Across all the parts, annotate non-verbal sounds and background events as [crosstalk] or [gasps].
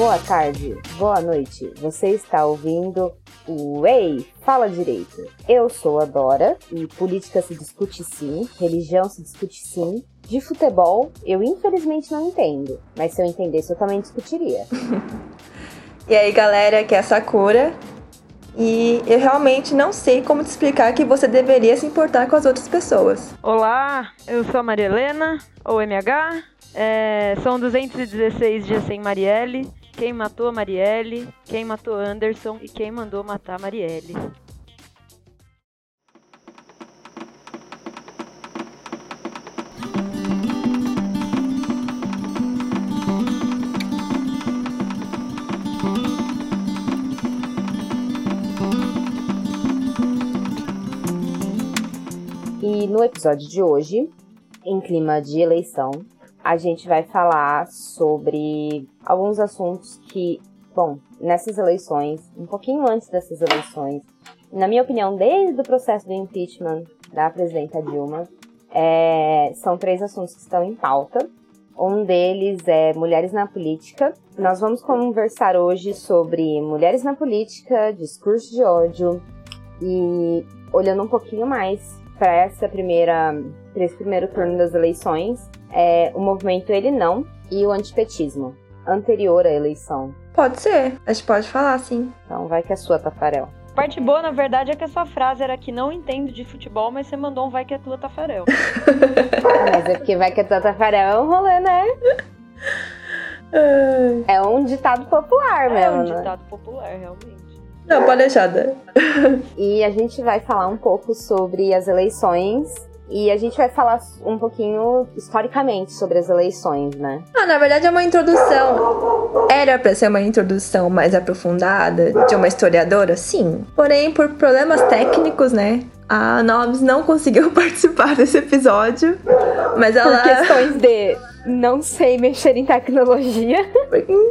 boa tarde, boa noite. Você está ouvindo o Ei, Fala Direito. Eu sou a Dora e política se discute sim, religião se discute sim. De futebol, eu infelizmente não entendo, mas se eu entendesse eu também discutiria. [laughs] e aí galera, aqui é a Sakura e eu realmente não sei como te explicar que você deveria se importar com as outras pessoas. Olá, eu sou a Maria Helena, ou MH. É, são 216 dias sem Marielle. Quem matou a Marielle, quem matou Anderson e quem mandou matar a Marielle. E no episódio de hoje, em clima de eleição, a gente vai falar sobre alguns assuntos que, bom, nessas eleições, um pouquinho antes dessas eleições, na minha opinião, desde o processo do impeachment da presidenta Dilma, é, são três assuntos que estão em pauta. Um deles é mulheres na política. Nós vamos conversar hoje sobre mulheres na política, discurso de ódio e olhando um pouquinho mais para essa primeira, para esse primeiro turno das eleições, é o movimento Ele Não e o antipetismo, anterior à eleição. Pode ser, a gente pode falar sim. Então vai que é sua, Tafarel. Parte boa, na verdade, é que a sua frase era que não entende de futebol, mas você mandou um vai que é tua, Tafarel. ah, mas é porque vai que é tua, Tafarel é um rolê, né? É um ditado popular mesmo, É um né? ditado popular, realmente. Não, pode deixar. e a gente vai falar um pouco sobre as eleições e a gente vai falar um pouquinho historicamente sobre as eleições, né? Ah, na verdade é uma introdução. Era para ser uma introdução mais aprofundada de uma historiadora, sim. Porém, por problemas técnicos, né? A Nobs não conseguiu [laughs] participar desse episódio, mas ela. Por questões de não sei mexer em tecnologia. [laughs]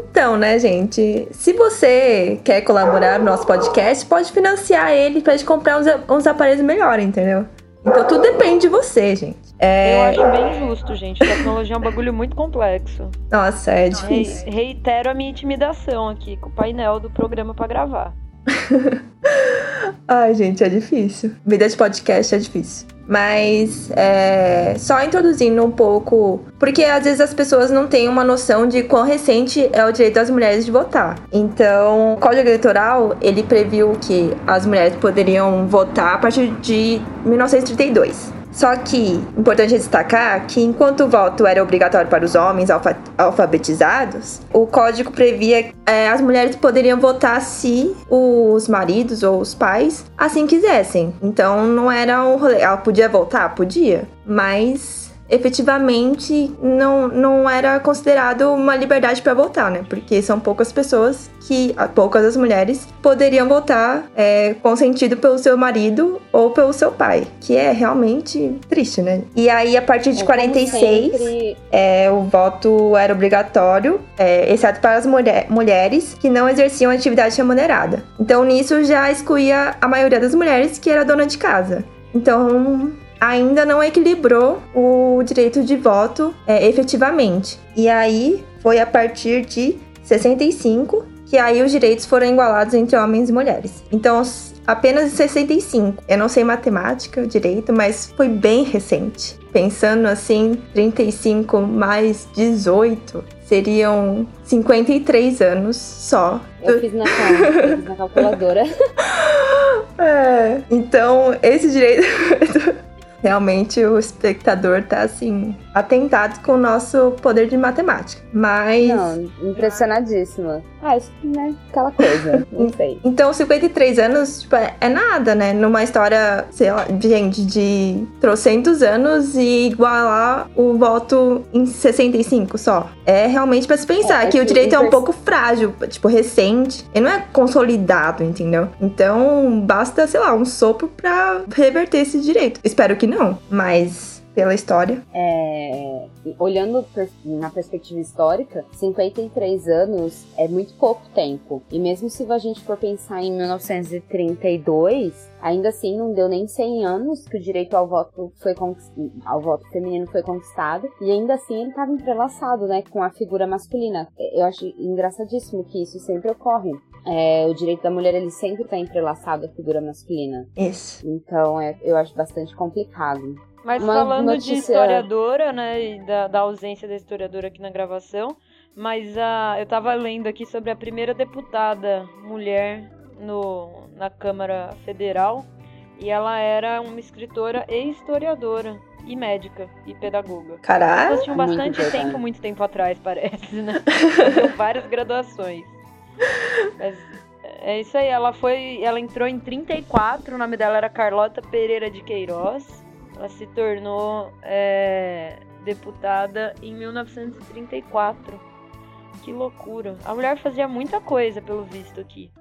Então, né, gente? Se você quer colaborar no nosso podcast, pode financiar ele pra gente comprar uns, uns aparelhos melhores, entendeu? Então tudo depende de você, gente. É... Eu acho bem justo, gente. Tecnologia é um bagulho muito complexo. Nossa, é difícil. Re reitero a minha intimidação aqui com o painel do programa para gravar. [laughs] Ai, gente, é difícil. Vida de podcast é difícil. Mas é, só introduzindo um pouco, porque às vezes as pessoas não têm uma noção de quão recente é o direito das mulheres de votar. Então, o Código Eleitoral ele previu que as mulheres poderiam votar a partir de 1932. Só que, importante destacar que enquanto o voto era obrigatório para os homens alfa alfabetizados, o código previa que é, as mulheres poderiam votar se os maridos ou os pais assim quisessem. Então não era um rolê. Ela podia votar? Podia. Mas efetivamente não, não era considerado uma liberdade para votar, né? Porque são poucas pessoas que, poucas as mulheres, poderiam votar é, consentido pelo seu marido ou pelo seu pai, que é realmente triste, né? E aí, a partir de é, 46, sempre... é, o voto era obrigatório, é, exceto para as mulher, mulheres que não exerciam atividade remunerada. Então, nisso já excluía a maioria das mulheres que era dona de casa. Então, ainda não equilibrou o direito de voto é, efetivamente. E aí foi a partir de 65 que aí os direitos foram igualados entre homens e mulheres. Então, apenas em 65. Eu não sei matemática direito, mas foi bem recente. Pensando assim, 35 mais 18 seriam 53 anos só. Eu fiz na, eu fiz na calculadora. [laughs] é, então, esse direito [laughs] realmente o espectador tá assim, atentado com o nosso poder de matemática. Mas. Não, impressionadíssima. Ah, isso, né? Aquela coisa. [laughs] Não sei. Então, 53 anos, tipo, é, é nada, né? Numa história, sei lá, gente, de trocentos anos e igualar o voto em 65 só. É realmente para se pensar é, que o direito é um pouco frágil, tipo, recente. Ele não é consolidado, entendeu? Então, basta, sei lá, um sopro pra reverter esse direito. Espero que não, mas pela história. É, olhando na perspectiva histórica, 53 anos é muito pouco tempo. E mesmo se a gente for pensar em 1932, ainda assim não deu nem 100 anos que o direito ao voto foi ao voto feminino foi conquistado. E ainda assim ele estava entrelaçado, né, com a figura masculina. Eu acho engraçadíssimo que isso sempre ocorre. É, o direito da mulher ele sempre está entrelaçado à figura masculina. Isso. Então é, eu acho bastante complicado. Mas Uma falando de historiadora, né, e da, da, ausência da historiadora aqui na gravação, mas a, eu estava lendo aqui sobre a primeira deputada mulher no, na Câmara Federal e ela era uma escritora e historiadora e médica e pedagoga. Caralho! Elas tinham bastante muito tempo, muito tempo atrás, [laughs] parece, né? [laughs] várias graduações. Mas é isso aí, ela foi. Ela entrou em 34, o nome dela era Carlota Pereira de Queiroz. Ela se tornou é, deputada em 1934. Que loucura. A mulher fazia muita coisa, pelo visto aqui.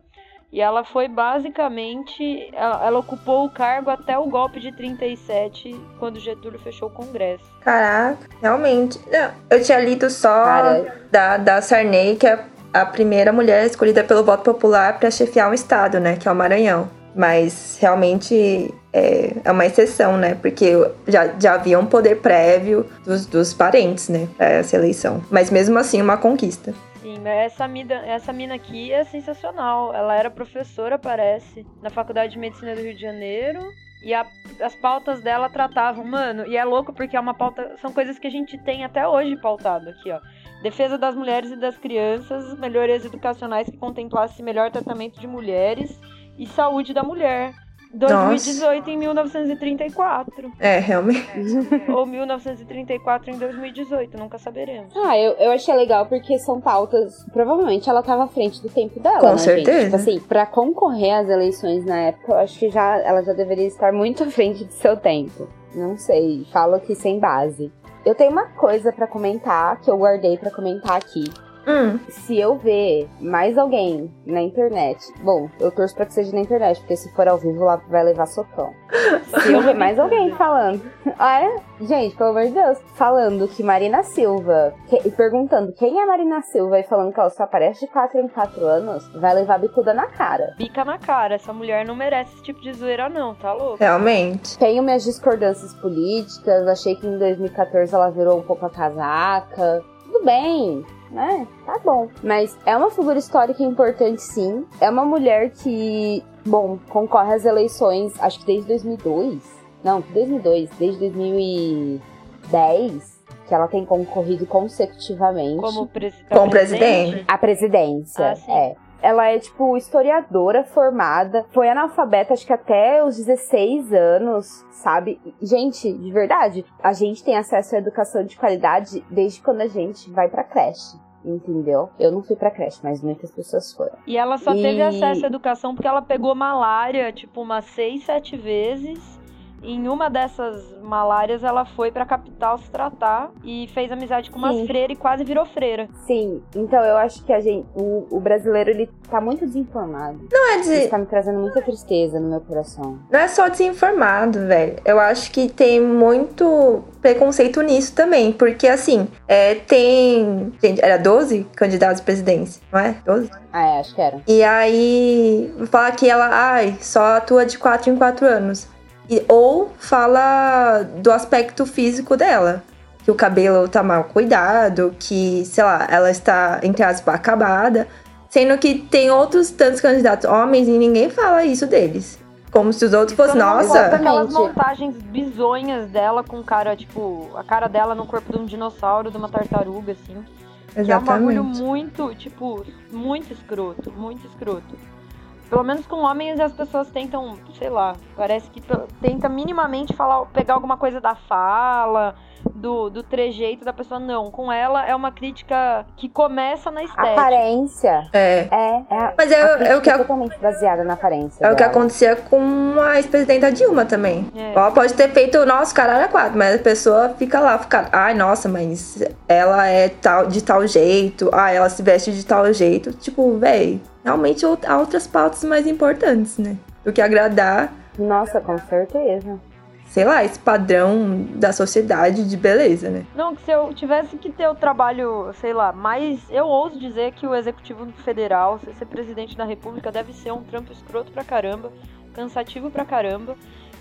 E ela foi basicamente. Ela, ela, ocupou o cargo até o golpe de 37, quando Getúlio fechou o Congresso. Caraca, realmente. Não, eu tinha lido só da, da Sarney, que é a primeira mulher escolhida pelo voto popular para chefiar um estado, né? Que é o Maranhão. Mas realmente é, é uma exceção, né? Porque já, já havia um poder prévio dos, dos parentes, né? Para essa eleição. Mas mesmo assim, uma conquista. Sim, essa mina, essa mina aqui é sensacional. Ela era professora, parece, na Faculdade de Medicina do Rio de Janeiro. E a, as pautas dela tratavam, mano, e é louco porque é uma pauta. São coisas que a gente tem até hoje pautado aqui, ó defesa das mulheres e das crianças, melhorias educacionais que contemplasse melhor tratamento de mulheres e saúde da mulher. 2018 Nossa. em 1934. É, realmente. Ou 1934 em 2018, nunca saberemos. Ah, eu, eu achei legal porque são pautas. Provavelmente ela estava à frente do tempo dela. Com né, certeza. Gente? Tipo assim, pra concorrer às eleições na época, eu acho que já, ela já deveria estar muito [laughs] à frente de seu tempo. Não sei, falo aqui sem base. Eu tenho uma coisa para comentar que eu guardei para comentar aqui. Hum. Se eu ver mais alguém na internet, bom, eu torço pra que seja na internet, porque se for ao vivo lá vai levar socão. [laughs] se eu ver mais alguém falando, é? Gente, pelo amor de Deus, falando que Marina Silva, e perguntando quem é Marina Silva e falando que ela só aparece de 4 em 4 anos, vai levar bicuda na cara. Bica na cara, essa mulher não merece esse tipo de zoeira, não, tá louco? Realmente. Tenho minhas discordâncias políticas, achei que em 2014 ela virou um pouco a casaca. Tudo bem, né? Tá bom. Mas é uma figura histórica importante, sim. É uma mulher que, bom, concorre às eleições, acho que desde 2002. Não, 2002, desde 2010 que ela tem concorrido consecutivamente. Como, presi Como presidente? A presidência, ah, é. Ela é, tipo, historiadora formada. Foi analfabeta, acho que até os 16 anos, sabe? Gente, de verdade, a gente tem acesso à educação de qualidade desde quando a gente vai pra creche entendeu? Eu não fui pra creche, mas muitas pessoas foram. E ela só e... teve acesso à educação porque ela pegou malária, tipo, umas seis, sete vezes em uma dessas malárias, ela foi pra capital se tratar e fez amizade com umas freiras e quase virou freira. Sim, então eu acho que a gente, o, o brasileiro, ele tá muito desinformado. Não é de... Isso tá me trazendo muita tristeza no meu coração. Não é só desinformado, velho. Eu acho que tem muito preconceito nisso também, porque assim, é, tem. Gente, era 12 candidatos à presidência, não é? 12? Ah, é, acho que era. E aí, falar que ela, ai, só atua de 4 em 4 anos. E, ou fala do aspecto físico dela. Que o cabelo tá mal cuidado, que, sei lá, ela está, entre aspas, acabada. Sendo que tem outros tantos candidatos homens e ninguém fala isso deles. Como se os outros fossem, nossa. Aquelas montagens bizonhas dela com cara, tipo, a cara dela no corpo de um dinossauro, de uma tartaruga, assim. Exatamente. Que é um bagulho muito, tipo, muito escroto, muito escroto. Pelo menos com homens as pessoas tentam, sei lá, parece que tenta minimamente falar, pegar alguma coisa da fala, do, do trejeito da pessoa. Não, com ela é uma crítica que começa na estética. Aparência. É. É, é Mas é, é o que é totalmente baseada na aparência. É dela. o que acontecia com a ex-presidenta Dilma também. É. Ela pode ter feito o nosso caralho a quatro, mas a pessoa fica lá, fica, ai, nossa, mas ela é tal, de tal jeito, ah, ela se veste de tal jeito. Tipo, véi, realmente há outras pautas mais importantes, né? Do que agradar. Nossa, com certeza. Sei lá, esse padrão da sociedade de beleza, né? Não, que se eu tivesse que ter o trabalho, sei lá, mais. Eu ouso dizer que o executivo federal, se ser presidente da república, deve ser um trampo escroto pra caramba, cansativo pra caramba.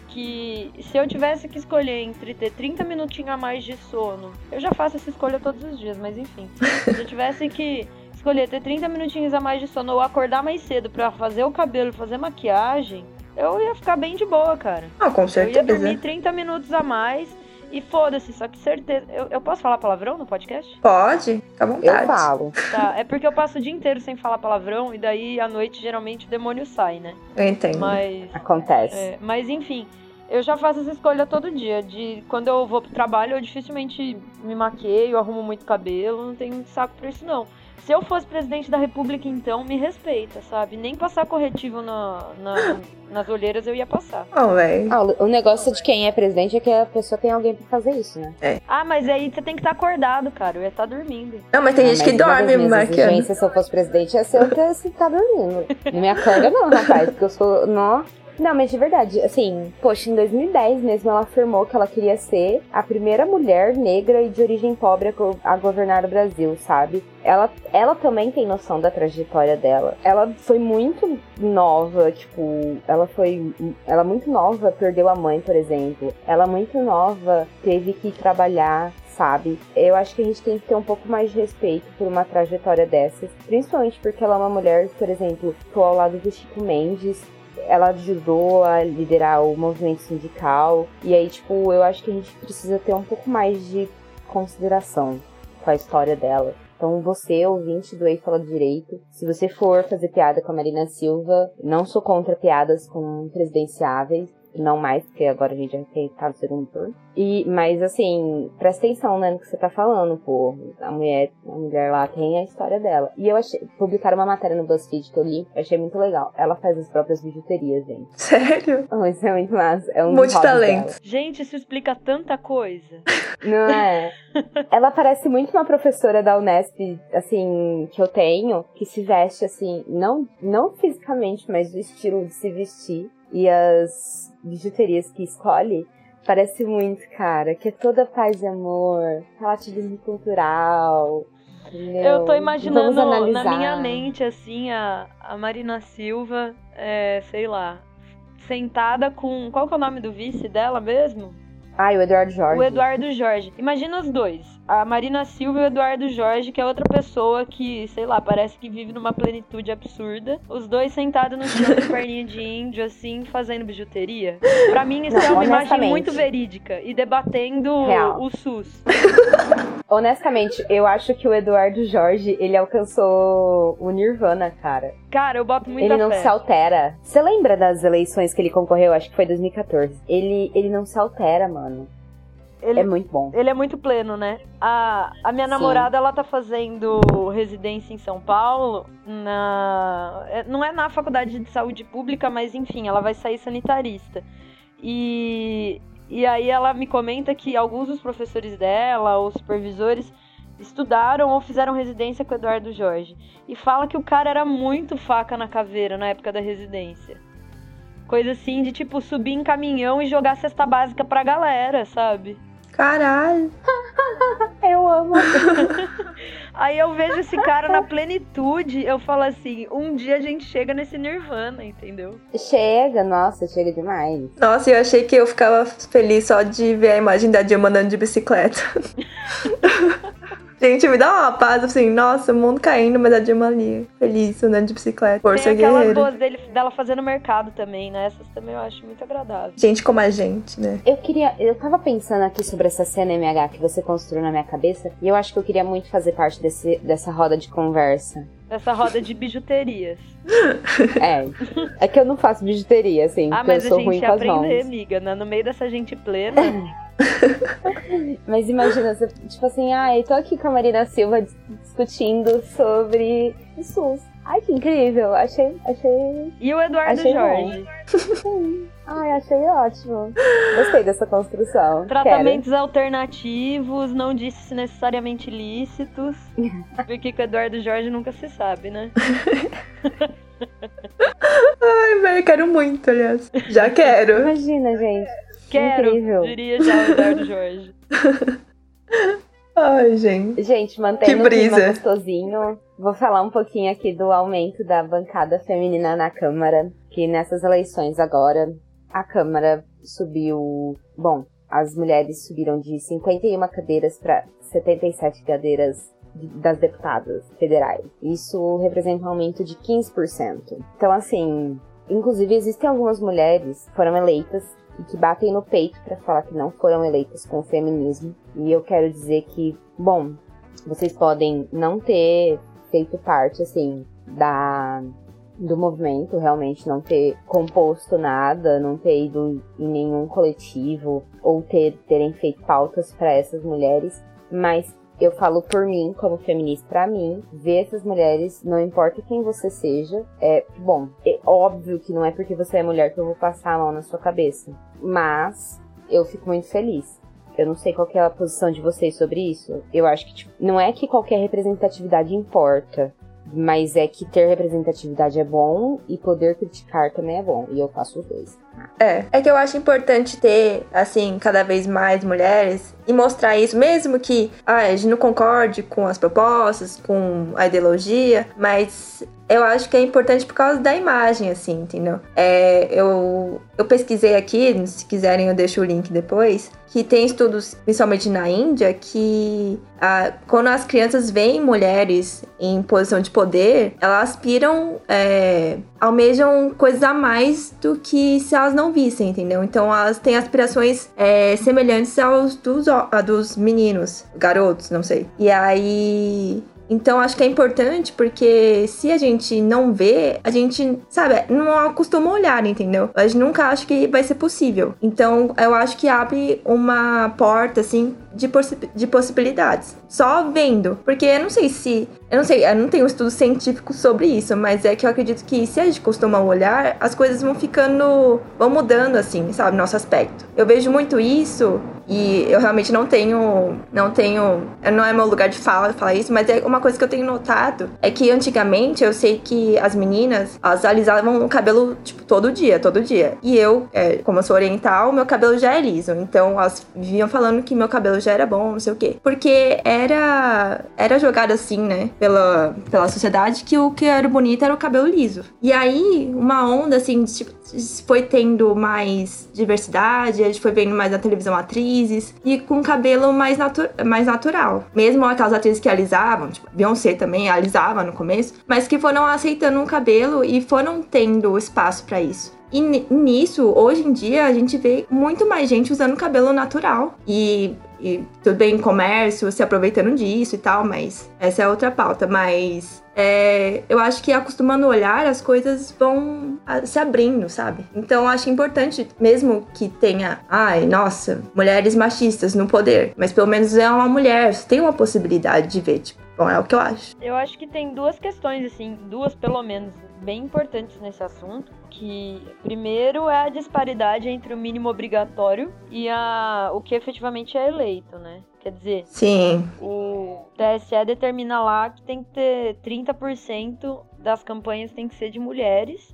Que se eu tivesse que escolher entre ter 30 minutinhos a mais de sono, eu já faço essa escolha todos os dias, mas enfim. Se eu tivesse que escolher ter 30 minutinhos a mais de sono ou acordar mais cedo para fazer o cabelo, fazer maquiagem, eu ia ficar bem de boa, cara. Ah, com Eu certeza. ia dormir 30 minutos a mais e foda-se, só que certeza. Eu, eu posso falar palavrão no podcast? Pode, fica à vontade. Eu falo. Tá, é porque eu passo o dia inteiro sem falar palavrão e daí à noite geralmente o demônio sai, né? Eu entendo. Mas. Acontece. é, mas enfim, eu já faço essa escolha todo dia. De quando eu vou pro trabalho, eu dificilmente me maqueio, arrumo muito cabelo, não tenho saco pra isso, não. Se eu fosse presidente da república, então, me respeita, sabe? Nem passar corretivo na, na- nas olheiras eu ia passar. Não, velho. Ah, o negócio de quem é presidente é que a pessoa tem alguém pra fazer isso, né? Ah, mas aí você tem que estar acordado, cara. Eu ia estar dormindo. Não, mas tem Ah, gente que mas das dorme maquiando. exigências, se eu fosse presidente, ia ser eu ter se ficar dormindo. Não me acorda não, rapaz, porque eu sou... Nó. Não, mas de verdade, assim, poxa, em 2010 mesmo ela afirmou que ela queria ser a primeira mulher negra e de origem pobre a go- a governar o Brasil, sabe? Ela, ela também tem noção da trajetória dela. Ela foi muito nova, tipo, ela foi. Ela muito nova perdeu a mãe, por exemplo. Ela muito nova teve que trabalhar sabe? Eu acho que a gente tem que ter um pouco mais de respeito por uma trajetória dessas, principalmente porque ela é uma mulher, por exemplo, ficou ao lado do Chico Mendes, ela ajudou a liderar o movimento sindical, e aí, tipo, eu acho que a gente precisa ter um pouco mais de consideração com a história dela. Então, você, ouvinte do Ei Fala Direito, se você for fazer piada com a Marina Silva, não sou contra piadas com presidenciáveis, não mais, porque agora a gente já tem tá no segundo turno. E, mas assim, presta atenção, né, no que você tá falando, pô. A mulher, a mulher lá tem a história dela. E eu achei, publicaram uma matéria no BuzzFeed que eu li, eu achei muito legal. Ela faz as próprias bijuterias, gente. Sério? [laughs] Oh, isso é muito massa. É um Multitalento. hobbies dela. Gente, isso explica tanta coisa. Não é? [laughs] Ela parece muito uma professora da Unesp, assim, que eu tenho, que se veste assim, não, não fisicamente, mas o estilo de se vestir e as bijuterias que escolhe. Parece muito, cara, que é toda paz e amor, relativismo cultural. entendeu? Eu tô imaginando na minha mente, assim, a, a Marina Silva, é, sei lá, sentada com. Qual que é o nome do vice dela mesmo? Ai, o Eduardo Jorge. O Eduardo Jorge. Imagina os dois. A Marina Silva e o Eduardo Jorge, que é outra pessoa que, sei lá, parece que vive numa plenitude absurda. Os dois sentados no chão de [laughs] perninha de índio, assim, fazendo bijuteria. Pra mim, isso Não, é uma imagem muito verídica. E debatendo Real. o SUS. [laughs] Honestamente, eu acho que o Eduardo Jorge, ele alcançou o Nirvana, cara. Cara, eu boto muita Ele não fé. se altera. Você lembra das eleições que ele concorreu? Acho que foi 2014. Ele, ele não se altera, mano. Ele É muito bom. Ele é muito pleno, né? A, a minha Sim. namorada, ela tá fazendo residência em São Paulo, na é, não é na faculdade de saúde pública, mas enfim, ela vai sair sanitarista. E, e aí ela me comenta que alguns dos professores dela, ou supervisores, estudaram ou fizeram residência com Eduardo Jorge. E fala que o cara era muito faca na caveira na época da residência. Coisa assim de tipo subir em caminhão e jogar cesta básica pra galera, sabe? Caralho. [laughs] Eu amo. [laughs] Aí eu vejo esse cara na plenitude, eu falo assim, um dia a gente chega nesse nirvana, entendeu? Chega, nossa, chega demais. Nossa, eu achei que eu ficava feliz só de ver a imagem da Dilma andando de bicicleta. [laughs] Gente, me dá uma paz, assim, nossa, o mundo caindo, mas a Dilma ali, feliz, andando de bicicleta. Força Tem aquelas guerreira. boas dele, dela fazendo mercado também, né? Essas também eu acho muito agradável. Gente como a gente, né? Eu queria. Eu tava pensando aqui sobre essa cena MH que você construiu na minha cabeça. E eu acho que eu queria muito fazer parte desse, dessa roda de conversa. Essa roda de bijuterias. É. é que eu não faço bijuteria, assim, Ah, eu mas a sou ruim gente as mãos. amiga, né? No meio dessa gente plena. [laughs] Mas imagina, você, tipo assim, ai, tô aqui com a Marina Silva dis- discutindo sobre o SUS. Ai, que incrível. Achei. Achei. E o Eduardo Achei Jorge. [laughs] Ai, achei ótimo. Gostei dessa construção. Tratamentos alternativos, não disse necessariamente lícitos. [laughs] Porque com o Eduardo Jorge nunca se sabe, né? [laughs] Ai, velho, quero muito, aliás. Já Quero. quero. Imagina, gente. Quero, Incrível. diria já o Eduardo Jorge. Ai, gente. Gente, mantendo Que o clima brisa. gostosinho, vou falar um pouquinho aqui do aumento da bancada feminina na Câmara, que nessas eleições agora, a Câmara subiu... Bom, as mulheres subiram de 51 cadeiras para 77 cadeiras de- das deputadas federais. Isso representa um aumento de 15%. Então, assim, inclusive existem algumas mulheres que foram eleitas e que batem no peito para falar que não foram eleitas com o feminismo. E eu quero dizer que, bom, vocês podem não ter feito parte, assim, da do movimento, realmente não ter composto nada, não ter ido em nenhum coletivo ou ter terem feito pautas para essas mulheres, mas eu falo por mim, como feminista, pra mim, ver essas mulheres, não importa quem você seja, é bom. É óbvio que não é porque você é mulher que eu vou passar a mão na sua cabeça, mas eu fico muito feliz. Eu não sei qual é a posição de vocês sobre isso. Eu acho que tipo, não é que qualquer representatividade importa, mas é que ter representatividade é bom e poder criticar também é bom. E eu faço os dois. É, é que eu acho importante ter, assim, cada vez mais mulheres e mostrar isso, mesmo que ah, a gente não concorde com as propostas, com a ideologia, mas eu acho que é importante por causa da imagem, assim, entendeu? É, eu, eu pesquisei aqui, se quiserem eu deixo o link depois, que tem estudos, principalmente na Índia, que ah, quando as crianças veem mulheres em posição de poder, elas aspiram, é, almejam coisas a mais do que se elas não vissem, entendeu? Então elas têm aspirações é, semelhantes aos dos, a dos meninos, garotos, não sei. E aí então acho que é importante porque se a gente não vê, a gente, sabe, não acostuma olhar, entendeu? A gente nunca acha que vai ser possível. Então eu acho que abre uma porta, assim, de, possi de possibilidades. Só vendo. Porque eu não sei se. Eu não sei, eu não tenho um estudo científico sobre isso, mas é que eu acredito que se a gente costuma olhar, as coisas vão ficando. vão mudando, assim, sabe, nosso aspecto. Eu vejo muito isso e eu realmente não tenho. Não tenho. Não é meu lugar de fala falar isso, mas é uma coisa que eu tenho notado. É que antigamente eu sei que as meninas, elas alisavam o cabelo, tipo, todo dia, todo dia. E eu, é, como eu sou oriental, meu cabelo já é liso. Então elas viviam falando que meu cabelo já era bom, não sei o quê. Porque era. Era jogado assim, né? Pela, pela sociedade que o que era bonito era o cabelo liso. E aí, uma onda assim, tipo, foi tendo mais diversidade, a gente foi vendo mais na televisão atrizes e com cabelo mais, natu mais natural. Mesmo aquelas atrizes que alisavam, tipo, Beyoncé também alisava no começo, mas que foram aceitando um cabelo e foram tendo espaço para isso. E nisso, hoje em dia, a gente vê muito mais gente usando cabelo natural. E, e tudo bem, comércio, se aproveitando disso e tal, mas essa é outra pauta. Mas é, eu acho que acostumando a olhar, as coisas vão se abrindo, sabe? Então acho importante, mesmo que tenha, ai, nossa, mulheres machistas no poder, mas pelo menos é uma mulher, tem uma possibilidade de ver, tipo. Bom, é o que eu acho. Eu acho que tem duas questões, assim, duas pelo menos, bem importantes nesse assunto. Que primeiro é a disparidade entre o mínimo obrigatório e a, o que efetivamente é eleito, né? Quer dizer, Sim. o TSE determina lá que tem que ter 30% das campanhas tem que ser de mulheres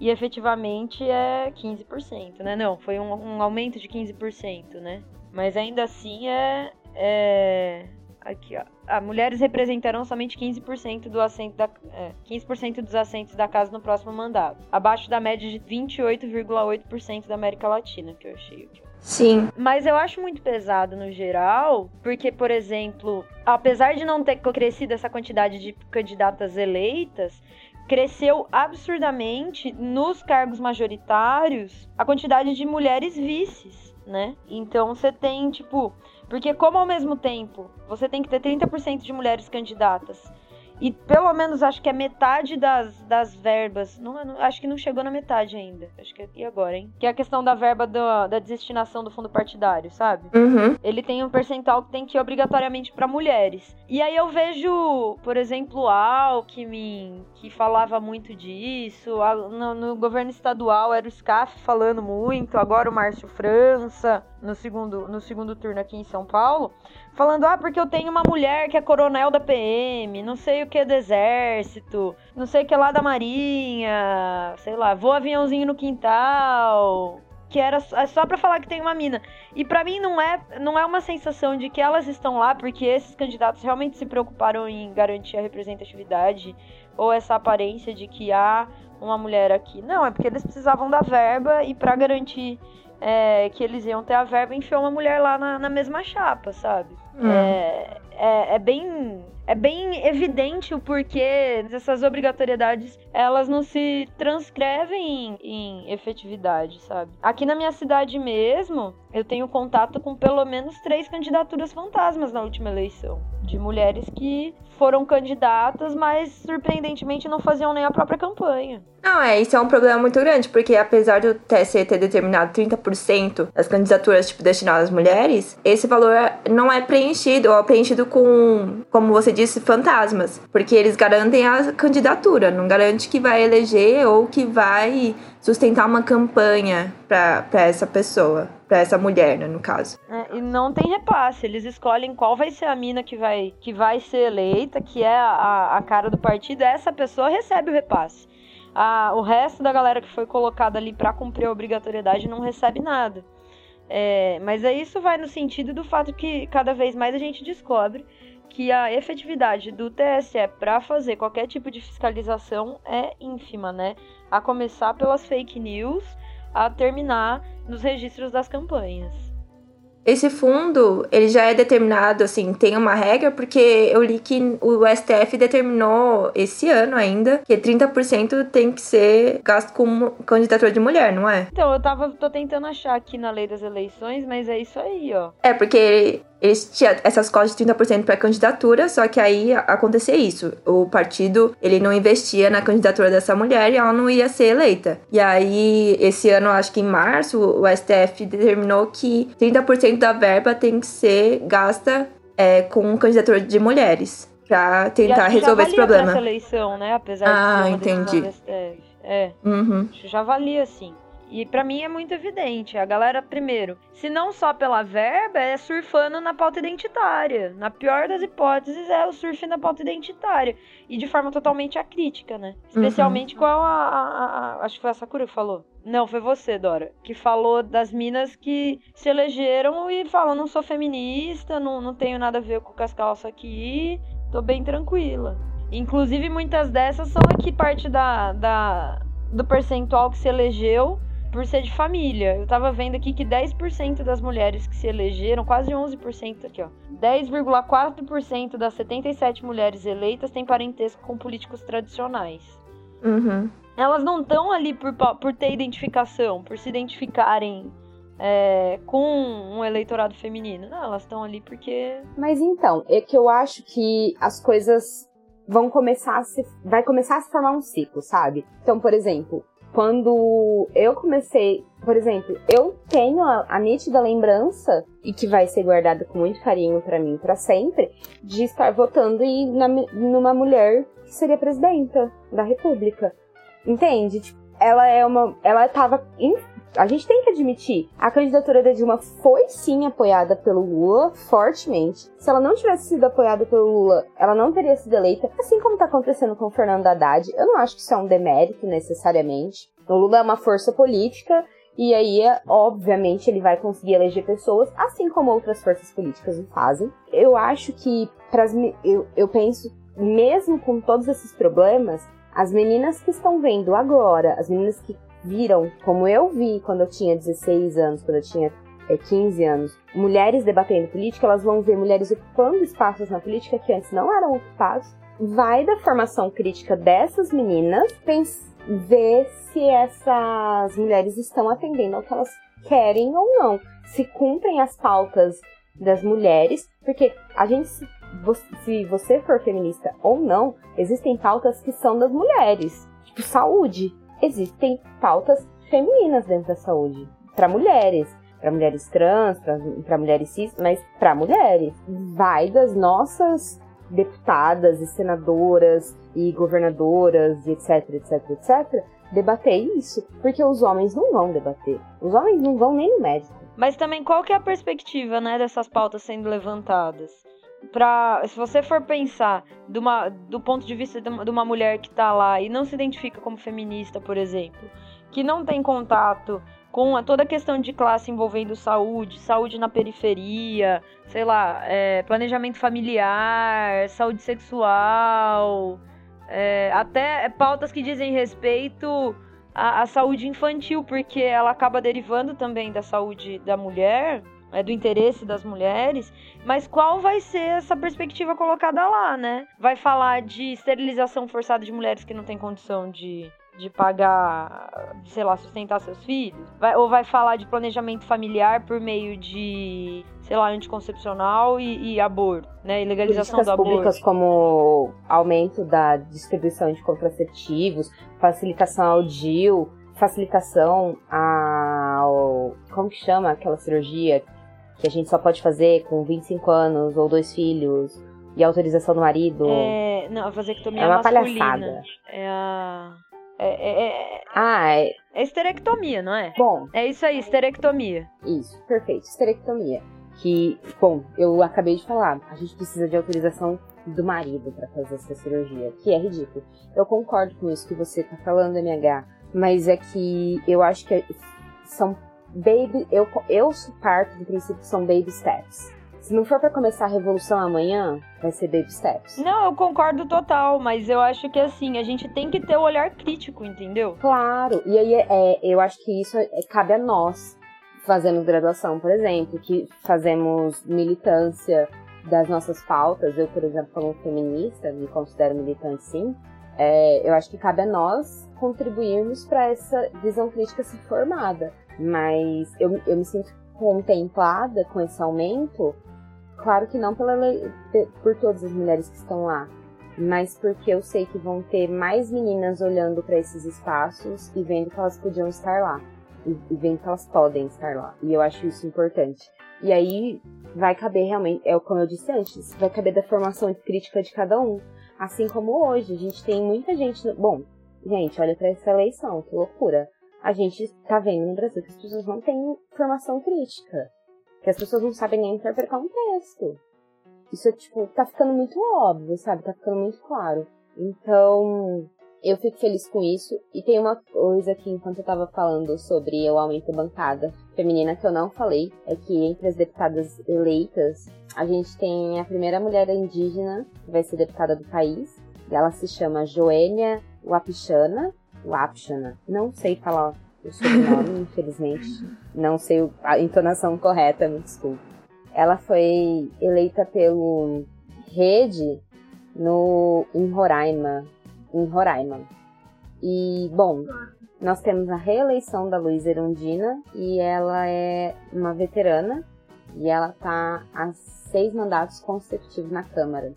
e efetivamente é 15%, né? Não, foi um, um aumento de 15%, né? Mas ainda assim é, é aqui, ó. Ah, mulheres representarão somente 15% do assento da, é, 15% dos assentos da casa no próximo mandato, abaixo da média de 28,8% da América Latina, que eu achei aqui. Sim. Mas eu acho muito pesado no geral, porque, por exemplo, apesar de não ter crescido essa quantidade de candidatas eleitas, cresceu absurdamente nos cargos majoritários a quantidade de mulheres vices, né? Então você tem, tipo, porque como ao mesmo tempo você tem que ter 30% de mulheres candidatas e pelo menos acho que é metade das, das verbas, não, acho que não chegou na metade ainda. Acho que é, e agora, hein? Que é a questão da verba do, da destinação do fundo partidário, sabe? Uhum. Ele tem um percentual que tem que ir obrigatoriamente para mulheres. E aí eu vejo, por exemplo, o Alckmin, que falava muito disso, no, no governo estadual era o SCAF falando muito, agora o Márcio França, no segundo, no segundo turno aqui em São Paulo, falando, ah, porque eu tenho uma mulher que é coronel da PM, não sei o que do exército, não sei o que lá da marinha, sei lá, vou aviãozinho no quintal, que era é só para falar que tem uma mina. E para mim não é, não é uma sensação de que elas estão lá porque esses candidatos realmente se preocuparam em garantir a representatividade ou essa aparência de que há uma mulher aqui. Não, é porque eles precisavam da verba e para garantir é, que eles iam ter a verba, enfiou uma mulher lá na, na mesma chapa, sabe? Hum. É, é, é, bem é bem evidente o porquê dessas obrigatoriedades elas não se transcrevem em, em, efetividade, sabe? Aqui na minha cidade mesmo, eu tenho contato com pelo menos três candidaturas fantasmas na última eleição. De mulheres que foram candidatas, mas surpreendentemente não faziam nem a própria campanha. Não, é, isso é um problema muito grande, porque apesar do TSE ter determinado 30% das candidaturas tipo, destinadas às mulheres, esse valor não é preenchido, ou é preenchido com, como você disse, fantasmas. Porque eles garantem a candidatura, não garante que vai eleger ou que vai sustentar uma campanha para essa pessoa, para essa mulher, né, no caso. É, e não tem repasse, eles escolhem qual vai ser a mina que vai, que vai ser eleita, que é a, a cara do partido, essa pessoa recebe o repasse. A, o resto da galera que foi colocada ali para cumprir a obrigatoriedade não recebe nada. É, mas aí isso vai no sentido do fato que cada vez mais a gente descobre que a efetividade do TSE para fazer qualquer tipo de fiscalização é ínfima, né? A começar pelas fake news, a terminar nos registros das campanhas. Esse fundo, ele já é determinado, assim, tem uma regra, porque eu li que o STF determinou esse ano ainda que 30% tem que ser gasto com candidatura de mulher, não é? Então, eu tava, tô tentando achar aqui na lei das eleições, mas é isso aí, ó. É, porque eles tinham essas cotas de 30% para candidatura, só que aí acontecia isso. O partido, ele não investia na candidatura dessa mulher e ela não ia ser eleita. E aí, esse ano, acho que em março, o STF determinou que 30% da verba tem que ser gasta é, com candidatura de mulheres para tentar resolver esse problema. Essa eleição, né? Apesar ah, de entendi. É. Uhum. Já valia, sim. E para mim é muito evidente. A galera, primeiro, se não só pela verba, é surfando na pauta identitária. Na pior das hipóteses, é o surf na pauta identitária. E de forma totalmente acrítica, né? Especialmente uhum. com a, a, a, Acho que foi a Sakura que falou. Não, foi você, Dora. Que falou das minas que se elegeram e falam: não sou feminista, não, não tenho nada a ver com as calças aqui, tô bem tranquila. Inclusive, muitas dessas são aqui parte da, da, do percentual que se elegeu por ser de família. Eu tava vendo aqui que 10% das mulheres que se elegeram, quase 11% aqui, ó. 10,4% das 77 mulheres eleitas têm parentesco com políticos tradicionais. Uhum. Elas não estão ali por, por ter identificação, por se identificarem é, com um eleitorado feminino. Não, elas estão ali porque. Mas então, é que eu acho que as coisas vão começar a se. Vai começar a se formar um ciclo, sabe? Então, por exemplo, quando eu comecei, por exemplo, eu tenho a, a nítida lembrança e que vai ser guardada com muito carinho para mim para sempre, de estar votando e na, numa mulher que seria presidenta da República. Entende? Tipo, ela é uma, ela tava a gente tem que admitir, a candidatura da Dilma foi sim apoiada pelo Lula fortemente. Se ela não tivesse sido apoiada pelo Lula, ela não teria sido eleita, assim como está acontecendo com o Fernando Haddad. Eu não acho que isso é um demérito necessariamente. O Lula é uma força política e aí, obviamente, ele vai conseguir eleger pessoas, assim como outras forças políticas o fazem. Eu acho que, pras, eu, eu penso, mesmo com todos esses problemas, as meninas que estão vendo agora, as meninas que viram, como eu vi quando eu tinha 16 anos, quando eu tinha é, 15 anos, mulheres debatendo política, elas vão ver mulheres ocupando espaços na política que antes não eram ocupados. Vai da formação crítica dessas meninas ver se essas mulheres estão atendendo ao que elas querem ou não, se cumprem as pautas das mulheres, porque a gente se você for feminista ou não, existem pautas que são das mulheres, tipo saúde existem pautas femininas dentro da saúde para mulheres, para mulheres trans, para mulheres cis, mas para mulheres. Vai das nossas deputadas e senadoras e governadoras etc, etc, etc, debater isso, porque os homens não vão debater. Os homens não vão nem no médico. Mas também qual que é a perspectiva, né, dessas pautas sendo levantadas? Pra, se você for pensar uma, do ponto de vista de uma, de uma mulher que tá lá e não se identifica como feminista, por exemplo, que não tem contato com a, toda a questão de classe envolvendo saúde, saúde na periferia, sei lá, é, planejamento familiar, saúde sexual, é, até pautas que dizem respeito à, à saúde infantil, porque ela acaba derivando também da saúde da mulher é, do interesse das mulheres, mas qual vai ser essa perspectiva colocada lá, né? Vai falar de esterilização forçada de mulheres que não têm condição de, de pagar, sei lá, sustentar seus filhos? Vai, ou vai falar de planejamento familiar por meio de, sei lá, anticoncepcional e, e aborto, né? E legalização Políticas do aborto. públicas como aumento da distribuição de contraceptivos, facilitação ao DIU, facilitação ao... como que chama aquela cirurgia que a gente só pode fazer com 25 anos ou dois filhos e autorização do marido. É, não, a vasectomia É uma masculina. palhaçada. É a. É, é, é, Ah, é. é esterectomia, não é? Bom, É isso aí, esterectomia. isso, perfeito. Esterectomia. Que, bom, eu acabei de falar, a gente precisa de autorização do marido pra fazer essa cirurgia, que é ridículo. Eu concordo com isso que você tá falando, MH, mas é que eu acho que são baby. Eu, eu parto do princípio que são baby steps. Se não for pra começar a revolução amanhã, vai ser baby steps. Não, eu concordo total, mas eu acho que assim, a gente tem que ter o olhar crítico, entendeu? Claro, e aí é, eu acho que isso é- cabe a nós. Fazemos graduação, por exemplo, que fazemos militância das nossas pautas. Eu, por exemplo, como feminista, me considero militante sim. É, eu acho que cabe a nós contribuirmos para essa visão crítica ser formada. Mas eu, eu me sinto contemplada com esse aumento, claro que não pela por todas as mulheres que estão lá, mas porque eu sei que vão ter mais meninas olhando para esses espaços e vendo que elas podiam estar lá. E, e vendo que elas podem estar lá. E eu acho isso importante. E aí vai caber realmente, é como eu disse antes, vai caber da formação crítica de cada um. Assim como hoje, a gente tem muita gente. Bom, gente, olha para essa eleição, que loucura. A gente tá vendo no Brasil que as pessoas não têm formação crítica. Que as pessoas não sabem nem interpretar um texto. Isso é tipo, tá ficando muito óbvio, sabe? Tá ficando muito claro. Então, eu fico feliz com isso. E tem uma coisa aqui, enquanto eu tava falando sobre o aumento da bancada feminina que eu não falei, é que entre as deputadas eleitas, a gente tem a primeira mulher indígena que vai ser deputada do país. Ela se chama Joênia Wapichana. Wapchana. Não sei falar o sobrenome, [laughs] infelizmente. Não sei a entonação correta, me desculpe. Ela foi eleita pelo Rede no, em Roraima. Em Roraima. E, bom, nós temos a reeleição da Luísa Erundina e ela é uma veterana e ela tá há seis mandatos consecutivos na Câmara.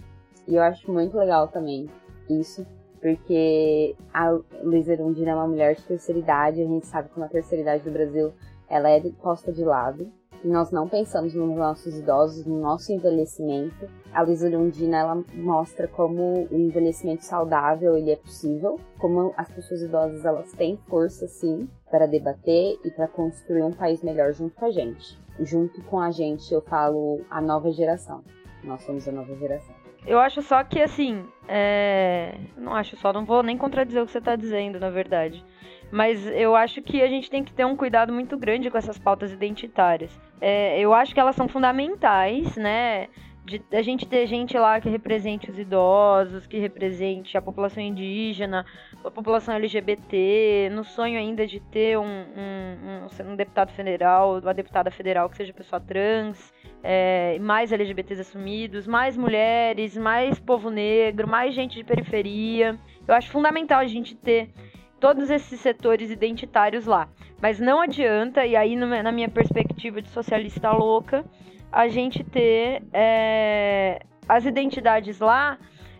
E eu acho muito legal também isso, porque a Luísa Erundina é uma mulher de terceira idade, a gente sabe como a terceira idade do Brasil ela é posta de lado. E nós não pensamos nos nossos idosos, no nosso envelhecimento. A Luísa Erundina, ela mostra como o envelhecimento saudável ele é possível, como as pessoas idosas elas têm força sim para debater e para construir um país melhor junto com a gente. Junto com a gente, eu falo a nova geração. Nós somos a nova geração. Eu acho só que, assim, é... Não acho só, não vou nem contradizer o que você tá dizendo, na verdade. Mas eu acho que a gente tem que ter um cuidado muito grande com essas pautas identitárias. É, eu acho que elas são fundamentais, né? De a gente ter gente lá que represente os idosos, que represente a população indígena, a população LGBT, no sonho ainda de ter um, um, um, um deputado federal, uma deputada federal que seja pessoa trans, é, mais LGBTs assumidos, mais mulheres, mais povo negro, mais gente de periferia. Eu acho fundamental a gente ter todos esses setores identitários lá. Mas não adianta, e aí na minha perspectiva de socialista louca, a gente ter é, as identidades lá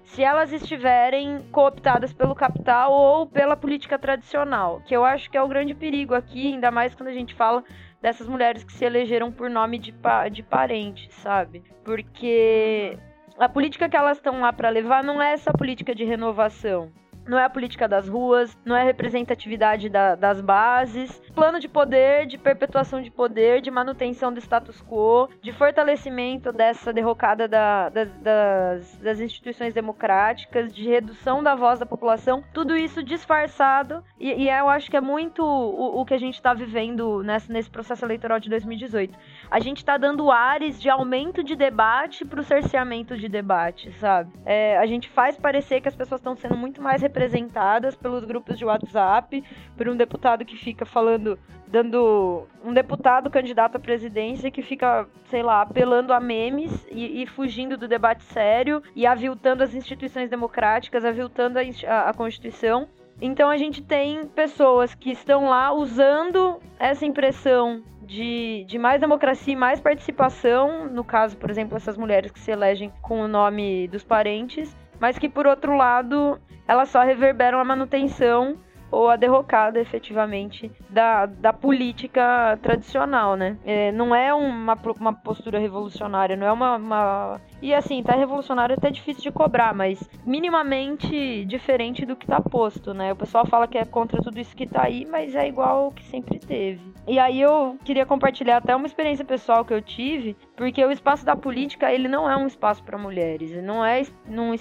se elas estiverem cooptadas pelo capital ou pela política tradicional, que eu acho que é o grande perigo aqui, ainda mais quando a gente fala dessas mulheres que se elegeram por nome de, pa de parente, sabe? Porque a política que elas estão lá para levar não é essa política de renovação. Não é a política das ruas, não é a representatividade da, das bases. Plano de poder, de perpetuação de poder, de manutenção do status quo, de fortalecimento dessa derrocada da, das, das, das, instituições democráticas, de redução da voz da população, tudo isso disfarçado. E, e eu acho que é muito o, o que a gente está vivendo nessa, nesse processo eleitoral de 2018. A gente está dando ares de aumento de debate para o cerceamento de debate, sabe? É, a gente faz parecer que as pessoas estão sendo muito mais representadas pelos grupos de WhatsApp, por um deputado que fica falando, dando. Um deputado candidato à presidência que fica, sei lá, apelando a memes e, e fugindo do debate sério e aviltando as instituições democráticas, aviltando a, a, a Constituição. Então a gente tem pessoas que estão lá usando essa impressão de, de mais democracia e mais participação, no caso, por exemplo, essas mulheres que se elegem com o nome dos parentes, mas que por outro lado elas só reverberam a manutenção ou a derrocada efetivamente da, da política tradicional, né? É, não é uma, uma postura revolucionária, não é uma, uma. E assim, tá revolucionário é até difícil de cobrar, mas minimamente diferente do que tá posto, né? O pessoal fala que é contra tudo isso que tá aí, mas é igual o que sempre teve. E aí eu queria compartilhar até uma experiência pessoal que eu tive, porque o espaço da política, ele não é um espaço para mulheres, não é, não,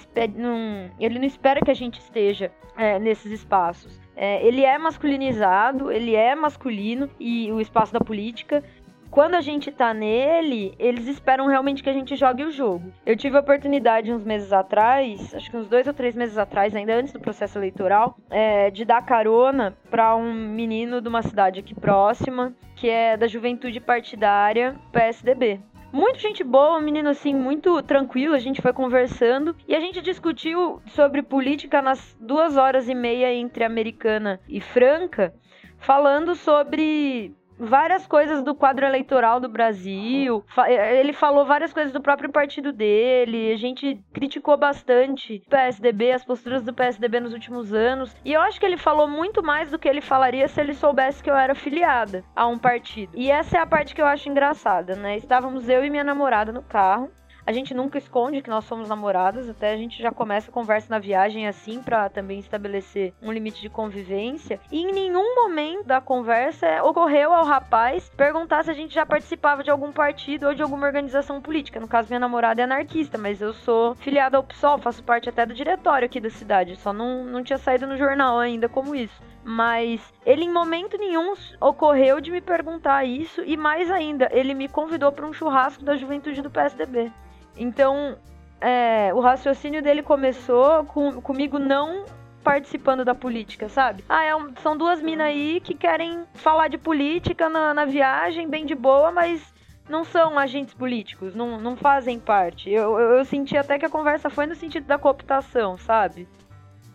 ele não espera que a gente esteja é, nesses espaços. É, ele é masculinizado, ele é masculino e o espaço da política. Quando a gente tá nele, eles esperam realmente que a gente jogue o jogo. Eu tive a oportunidade uns meses atrás, acho que uns dois ou três meses atrás, ainda antes do processo eleitoral, é, de dar carona para um menino de uma cidade aqui próxima, que é da juventude partidária PSDB. Muito gente boa, um menino assim, muito tranquilo. A gente foi conversando e a gente discutiu sobre política nas duas horas e meia entre Americana e Franca, falando sobre várias coisas do quadro eleitoral do Brasil. Eh, ele falou várias coisas do próprio partido dele. A gente criticou bastante o PSDB, as posturas do PSDB nos últimos anos. E eu acho que ele falou muito mais do que ele falaria se ele soubesse que eu era filiada a um partido. E essa é a parte que eu acho engraçada, né? Estávamos eu e minha namorada no carro. A gente nunca esconde que nós somos namoradas, até a gente já começa a conversa na viagem assim para também estabelecer um limite de convivência. E em nenhum momento da conversa ocorreu ao rapaz perguntar se a gente já participava de algum partido ou de alguma organização política. No caso, minha namorada é anarquista, mas eu sou filiada ao PSOL, faço parte até do diretório aqui da cidade, só não, não tinha saído no jornal ainda como isso mas ele em momento nenhum ocorreu de me perguntar isso e mais ainda, ele me convidou para um churrasco da juventude do PSDB. Então, é, o raciocínio dele começou com, comigo não participando da política, sabe? Ah, é um, são duas minas aí que querem falar de política na, na, viagem, bem de boa, mas não são agentes políticos, não, não fazem parte. Eu, eu, eu senti até que a conversa foi no sentido da cooptação, sabe?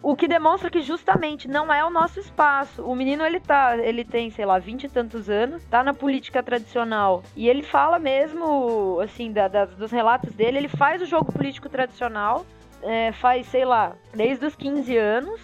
O que demonstra que justamente não é o nosso espaço. O menino, ele tá, ele tem, sei lá, vinte e tantos anos, tá na política tradicional. E ele fala mesmo, assim, da, da, dos relatos dele, ele faz o jogo político tradicional, é, faz, sei lá, desde os 15 anos.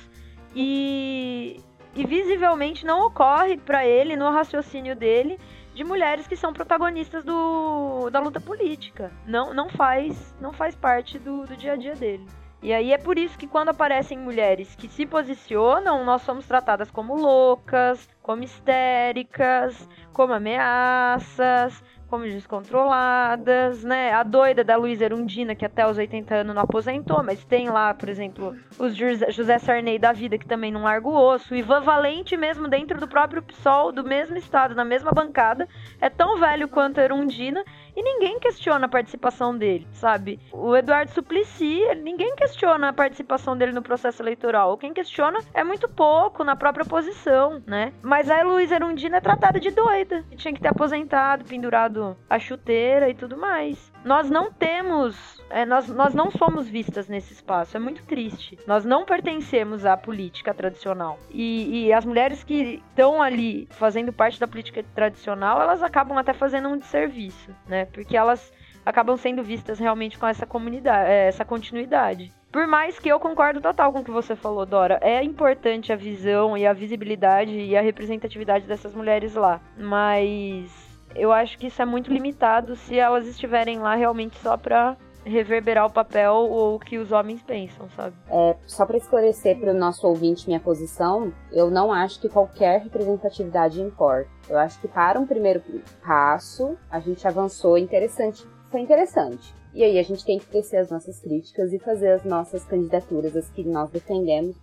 E, e visivelmente não ocorre para ele, no raciocínio dele, de mulheres que são protagonistas do, da luta política. Não, não faz não faz parte do, do dia a dia dele. E aí é por isso que quando aparecem mulheres que se posicionam, nós somos tratadas como loucas, como histéricas, como ameaças, como descontroladas, né? A doida da Luísa Erundina, que até os 80 anos não aposentou, mas tem lá, por exemplo, os José Sarney da vida, que também não larga o osso. Ivan Valente, mesmo dentro do próprio PSOL, do mesmo estado, na mesma bancada, é tão velho quanto a Erundina e ninguém questiona a participação dele, sabe? O Eduardo Suplicy, ninguém questiona a participação dele no processo eleitoral. Quem questiona é muito pouco na própria oposição, né? Mas a Luísa Erundina é tratada de doida. Tinha que ter aposentado, pendurado a chuteira e tudo mais. Nós não temos, é, nós, nós não somos vistas nesse espaço. É muito triste. Nós não pertencemos à política tradicional. E, e as mulheres que estão ali fazendo parte da política tradicional, elas acabam até fazendo um desserviço, né? porque elas acabam sendo vistas realmente com essa comunidade, é, essa continuidade. Por mais que eu concordo total com o que você falou, Dora, é importante a visão e a visibilidade e a representatividade dessas mulheres lá, mas eu acho que isso é muito limitado se elas estiverem lá realmente só para reverberar o papel ou o que os homens pensam, sabe? É, só para esclarecer para o nosso ouvinte minha posição, eu não acho que qualquer representatividade importa. Eu acho que para um primeiro passo, a gente avançou interessante. Foi interessante. E aí a gente tem que crescer as nossas críticas e fazer as nossas candidaturas, as que nós defendemos,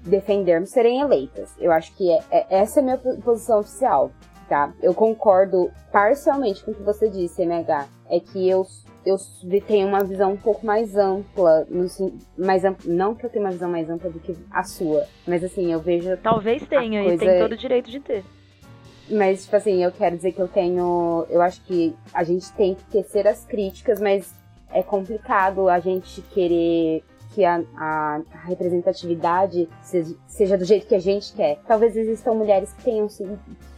defendermos serem eleitas. Eu acho que é, é, essa é a minha posição oficial, tá? Eu concordo parcialmente com o que você disse, MH. É que eu, eu tenho uma visão um pouco mais ampla, no, mais ampla, não que eu tenha uma visão mais ampla do que a sua, mas assim, eu vejo. Talvez tenha, coisa... e tem todo o direito de ter. Mas, tipo assim, eu quero dizer que eu tenho. Eu acho que a gente tem que tecer as críticas, mas é complicado a gente querer que a, a, representatividade seja, seja, do jeito que a gente quer. Talvez existam mulheres que tenham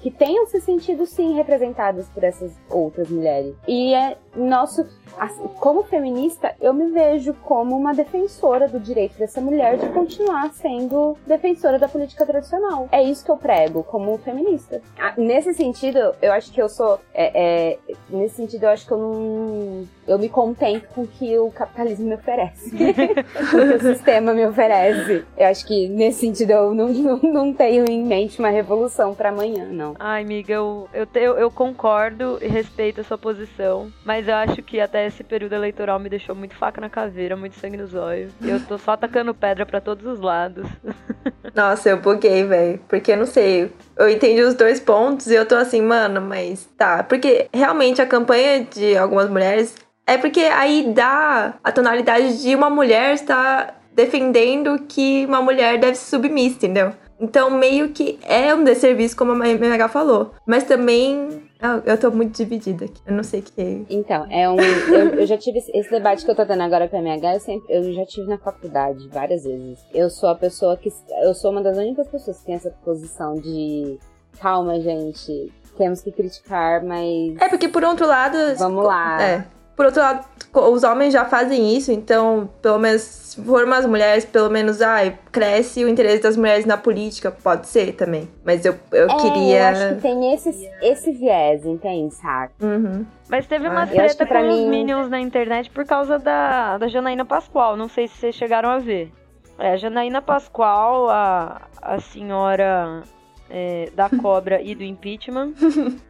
que tenham se sentido sim representadas por essas outras mulheres. E é nosso Assim, como feminista, eu me vejo como uma defensora do direito dessa mulher de continuar sendo defensora da política tradicional. É isso que eu prego como feminista. Ah, nesse sentido, eu acho que eu sou. É, é, nesse sentido, eu acho que eu não. Eu me contento com o que o capitalismo me oferece. [laughs] o que o sistema me oferece. Eu acho que nesse sentido eu não, não, não tenho em mente uma revolução para amanhã, não. Ai, amiga, eu, eu, eu, eu concordo e respeito a sua posição, mas eu acho que até esse período eleitoral me deixou muito faca na caveira, muito sangue nos olhos. Eu tô só atacando pedra para todos os lados. [laughs] Nossa, eu buguei, velho. Porque eu não sei. Eu entendi os dois pontos e eu tô assim, mano, mas tá. Porque realmente a campanha de algumas mulheres é porque aí dá a tonalidade de uma mulher estar defendendo que uma mulher deve se submissa, entendeu? Então, meio que é um desserviço, como a MH falou. Mas também eu tô muito dividida aqui. Eu não sei o que é. Então, é um. Eu, eu, já tive esse debate que eu tô tendo agora com a MH, eu, sempre, eu já tive na faculdade várias vezes. Eu sou a pessoa que. Eu sou uma das únicas pessoas que tem essa posição de. Calma, gente. Temos que criticar, mas. É, porque por outro lado. Vamos lá. É. Por outro lado, os homens já fazem isso, então, pelo menos, se for umas mulheres, pelo menos, ai, cresce o interesse das mulheres na política, pode ser também. Mas eu, eu é, queria. Eu acho que tem esse, esse viés, entende, saca? Uhum. Mas teve uma ah, treta com mim... os Minions na internet por causa da, da Janaína Pascoal. Não sei se vocês chegaram a ver. É, a Janaína Pascoal, a, a senhora é, da cobra e do impeachment.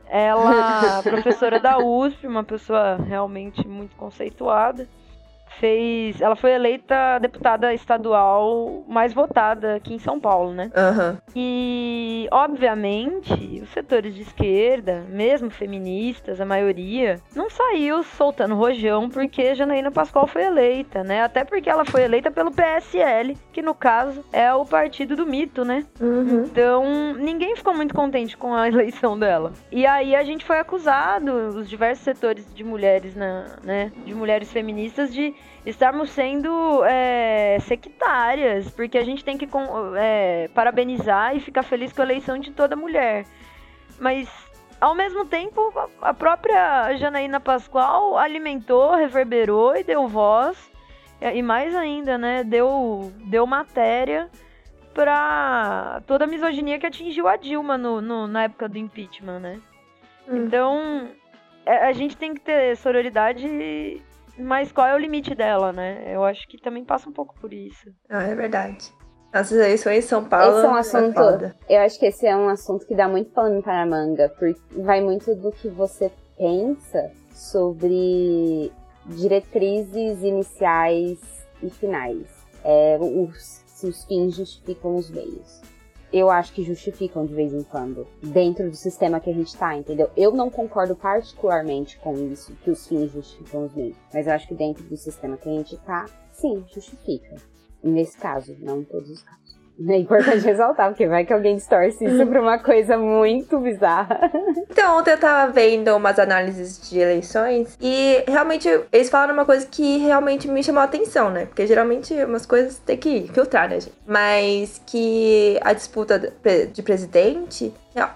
Ela, [laughs] professora da USP, uma pessoa realmente muito conceituada fez. Ela foi eleita deputada estadual mais votada aqui em São Paulo, né? Uhum. E, obviamente, os setores de esquerda, mesmo feministas, a maioria, não saiu soltando rojão porque Janaína Pascoal foi eleita, né? Até porque ela foi eleita pelo PSL, que no caso é o partido do mito, né? Uhum. Então, ninguém ficou muito contente com a [laughs] eleição dela. E aí a gente foi acusado, os diversos setores de mulheres, na, né? De mulheres feministas, de estarmos sendo é, sectárias, porque a gente tem que é, parabenizar e ficar feliz com a eleição de toda mulher. Mas, ao mesmo tempo, a própria Janaína Pascoal alimentou, reverberou e deu voz, e mais ainda, né, deu, deu matéria para toda a misoginia que atingiu a Dilma no, no na época do impeachment, né? Hum. Então, é, a gente tem que ter sororidade mas qual é o limite dela, né? Eu acho que também passa um pouco por isso. Ah, é verdade. Nossas eleições em São Paulo. Esse é um assunto. É eu acho que esse é um assunto que dá muito pano para a manga, porque vai muito do que você pensa sobre diretrizes iniciais e finais. É, os, se os fins justificam os meios eu acho que justificam de vez em quando, dentro do sistema que a gente tá, entendeu? Eu não concordo particularmente com isso, que os fins justificam os meios, mas eu acho que dentro do sistema que a gente tá, sim, justifica. Nesse caso, não em todos os casos. É importante ressaltar, porque vai que alguém distorce isso pra uma coisa muito bizarra. Então, ontem eu tava vendo umas análises de eleições e realmente eles falaram uma coisa que realmente me chamou a atenção, né? Porque geralmente umas coisas tem que filtrar, né, gente? Mas que a disputa de presidente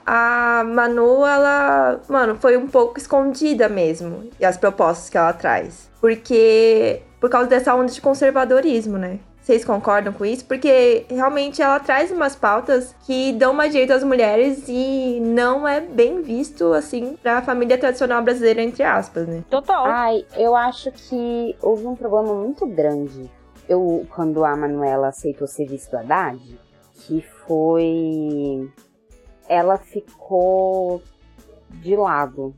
a Manu, ela, mano, foi um pouco escondida mesmo. E as propostas que ela traz. Porque, por causa dessa onda de conservadorismo, né? Vocês concordam com isso? Porque realmente ela traz umas pautas que dão mais jeito às mulheres e não é bem visto, assim, pra família tradicional brasileira, entre aspas, né? Total. Ai, eu acho que houve um problema muito grande. Eu, quando a Manuela aceitou ser vice do Haddad, que foi. Ela ficou de lado.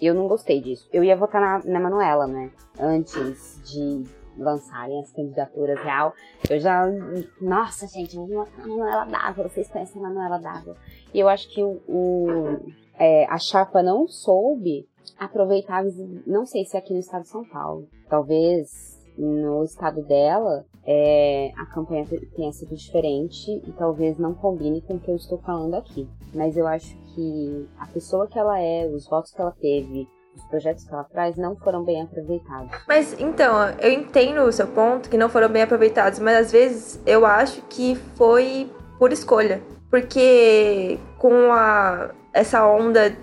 Eu não gostei disso. Eu ia votar na, na Manuela, né? Antes de lançarem as candidaturas real. Eu já. Nossa, gente, Manuela Dávila. Vocês conhecem a Manuela Dávila. E eu acho que o. o é, a chapa não soube aproveitar. Não sei se é aqui no estado de São Paulo. Talvez no estado dela, é, a campanha tenha sido diferente e talvez não combine com o que eu estou falando aqui. Mas eu acho que a pessoa que ela é, os votos que ela teve, os projetos que ela traz não foram bem aproveitados. Mas então, eu entendo o seu ponto que não foram bem aproveitados, mas às vezes eu acho que foi por escolha. Porque com a, essa onda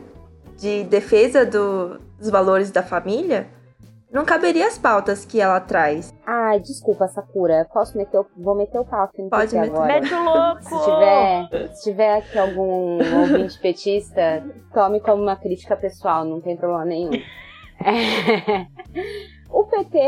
de defesa do, dos valores da família, não caberia as pautas que ela traz. Ai, desculpa, Sakura. Posso meter o... Vou meter o pau aqui no Pode meter. agora. Mete o louco! Se tiver, se tiver aqui algum ouvinte petista, tome como uma crítica pessoal, não tem problema nenhum. É. O PT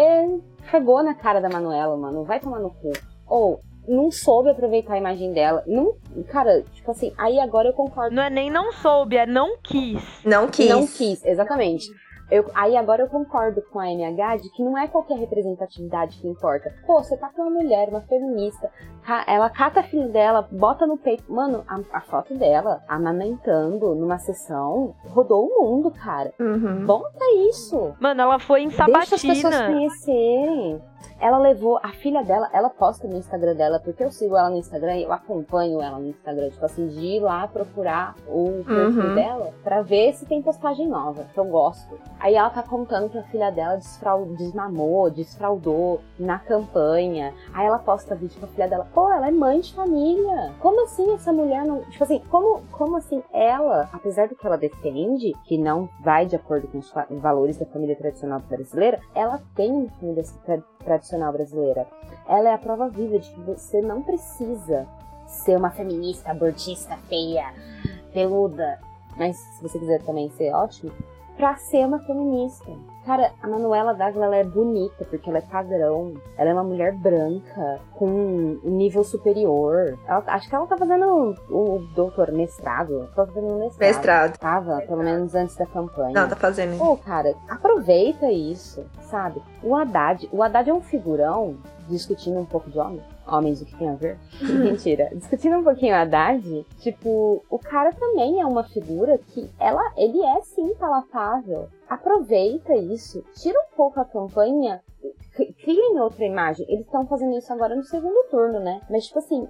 cagou na cara da Manuela, mano. Vai tomar no cu. Ou não soube aproveitar a imagem dela. Não, cara, tipo assim, aí agora eu concordo. Não é nem não soube, é não quis. Não quis. Não quis, exatamente. Eu, aí agora eu concordo com a MH de que não é qualquer representatividade que importa. Pô, você tá com uma mulher, uma feminista, ela cata a filha dela, bota no peito. Mano, a, a foto dela amamentando numa sessão rodou o mundo, cara. Uhum. Bota isso. Mano, ela foi em Sabatina. Deixa as pessoas conhecerem. Ela levou a filha dela, ela posta no Instagram dela, porque eu sigo ela no Instagram e eu acompanho ela no Instagram, tipo assim, de ir lá procurar o perfil Uhum. dela pra ver se tem postagem nova, que eu gosto. Aí ela tá contando que a filha dela desmamou, desfraudou na campanha. Aí ela posta vídeo com a filha dela. Pô, ela é mãe de família. Como assim essa mulher não. Tipo assim, como, como assim ela, apesar do que ela defende, que não vai de acordo com os valores da família tradicional brasileira, ela tem uma família tradicional brasileira. Ela é a prova viva de que você não precisa ser uma feminista, abortista, feia, peluda. Mas se você quiser também ser ótimo, pra ser uma feminista. Cara, a Manuela Dávila ela é bonita porque ela é padrão. Ela é uma mulher branca com um nível superior. Ela- acho que ela tá fazendo o, o doutor mestrado. Tá fazendo mestrado. Mestrado. Tava, pelo menos antes da campanha. Não, tá fazendo. Pô, cara, aproveita isso, sabe? O Haddad, o Haddad é um figurão, discutindo um pouco de homem. Homens, o que tem a ver? [laughs] Mentira. Discutindo um pouquinho o Haddad, tipo, o cara também é uma figura que ela, ele é sim palatável. Aproveita isso, tira um pouco a campanha, cri- criem outra imagem. Eles estão fazendo isso agora no segundo turno, né? Mas, tipo assim,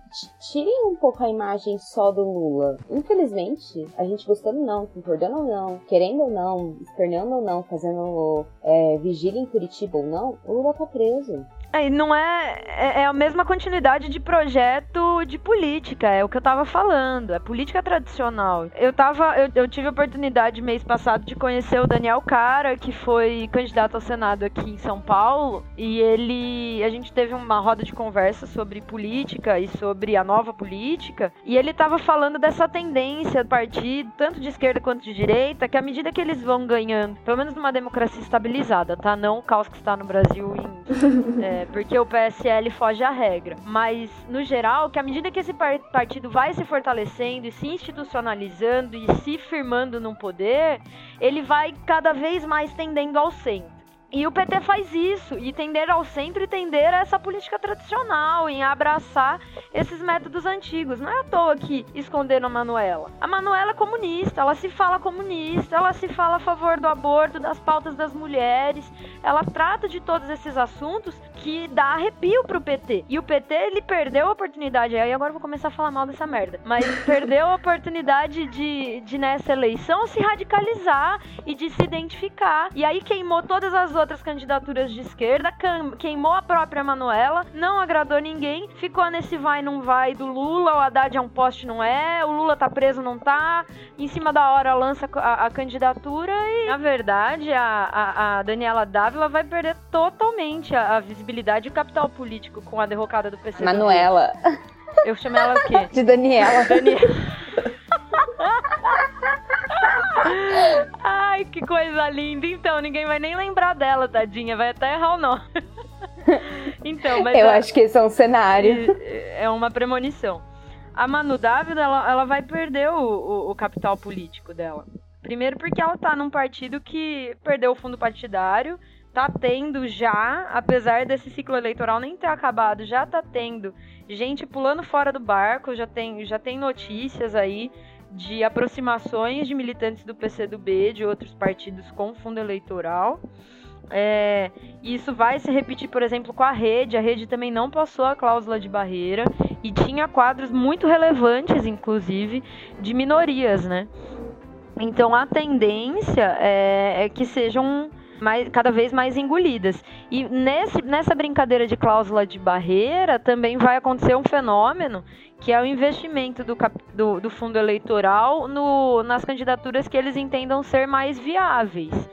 tirem um pouco a imagem só do Lula. Infelizmente, a gente gostando ou não, concordando ou não, querendo ou não, esperneando ou não, fazendo é, vigília em Curitiba ou não, o Lula tá preso. É, e não é, é. é a mesma continuidade de projeto de política, é o que eu tava falando. É política tradicional. Eu tava. Eu, eu tive a oportunidade mês passado de conhecer o Daniel Cara, que foi candidato ao Senado aqui em São Paulo. E ele. A gente teve uma roda de conversa sobre política e sobre a nova política. E ele tava falando dessa tendência do partido, tanto de esquerda quanto de direita, que à medida que eles vão ganhando, pelo menos numa democracia estabilizada, tá? Não o caos que está no Brasil em [laughs] é, porque o PSL foge à regra. Mas, no geral, que à medida que esse par- partido vai se fortalecendo e se institucionalizando e se firmando no poder, ele vai cada vez mais tendendo ao centro. E o PT faz isso, e tender ao centro e tender a essa política tradicional, em abraçar esses métodos antigos. Não é à toa que esconderam a Manuela. A Manuela é comunista, ela se fala comunista, ela se fala a favor do aborto, das pautas das mulheres, ela trata de todos esses assuntos que dá arrepio pro PT. E o PT, ele perdeu a oportunidade, aí agora eu vou começar a falar mal dessa merda, mas [laughs] perdeu a oportunidade de, de nessa eleição se radicalizar e de se identificar. E aí queimou todas as outras candidaturas de esquerda, queimou a própria Manuela, não agradou ninguém, ficou nesse vai não vai do Lula, o Haddad é um poste não é, o Lula tá preso não tá, em cima da hora lança a, a candidatura e, na verdade, a, a, a Daniela Dávila vai perder totalmente a, a visibilidade visibilidade e capital político com a derrocada do PCdoB. Manuela. Eu chamei ela o quê? De Daniela. Daniela. [laughs] Ai, que coisa linda. Então, ninguém vai nem lembrar dela, tadinha. Vai até errar o nome. [laughs] Então, mas Eu a- acho que esse é um cenário. é uma premonição. A Manu Dávila, ela, ela vai perder o, o, o capital político dela. Primeiro porque ela tá num partido que perdeu o fundo partidário, tá tendo já, apesar desse ciclo eleitoral nem ter acabado, já tá tendo gente pulando fora do barco, já tem, já tem notícias aí de aproximações de militantes do PCdoB, de outros partidos com fundo eleitoral. É, isso vai se repetir, por exemplo, com a rede. A rede também não passou a cláusula de barreira e tinha quadros muito relevantes, inclusive, de minorias, né? Então a tendência é, é que sejam mais, cada vez mais engolidas. E nesse, nessa brincadeira de cláusula de barreira também vai acontecer um fenômeno que é o investimento do, do, do fundo eleitoral no, nas candidaturas que eles entendam ser mais viáveis.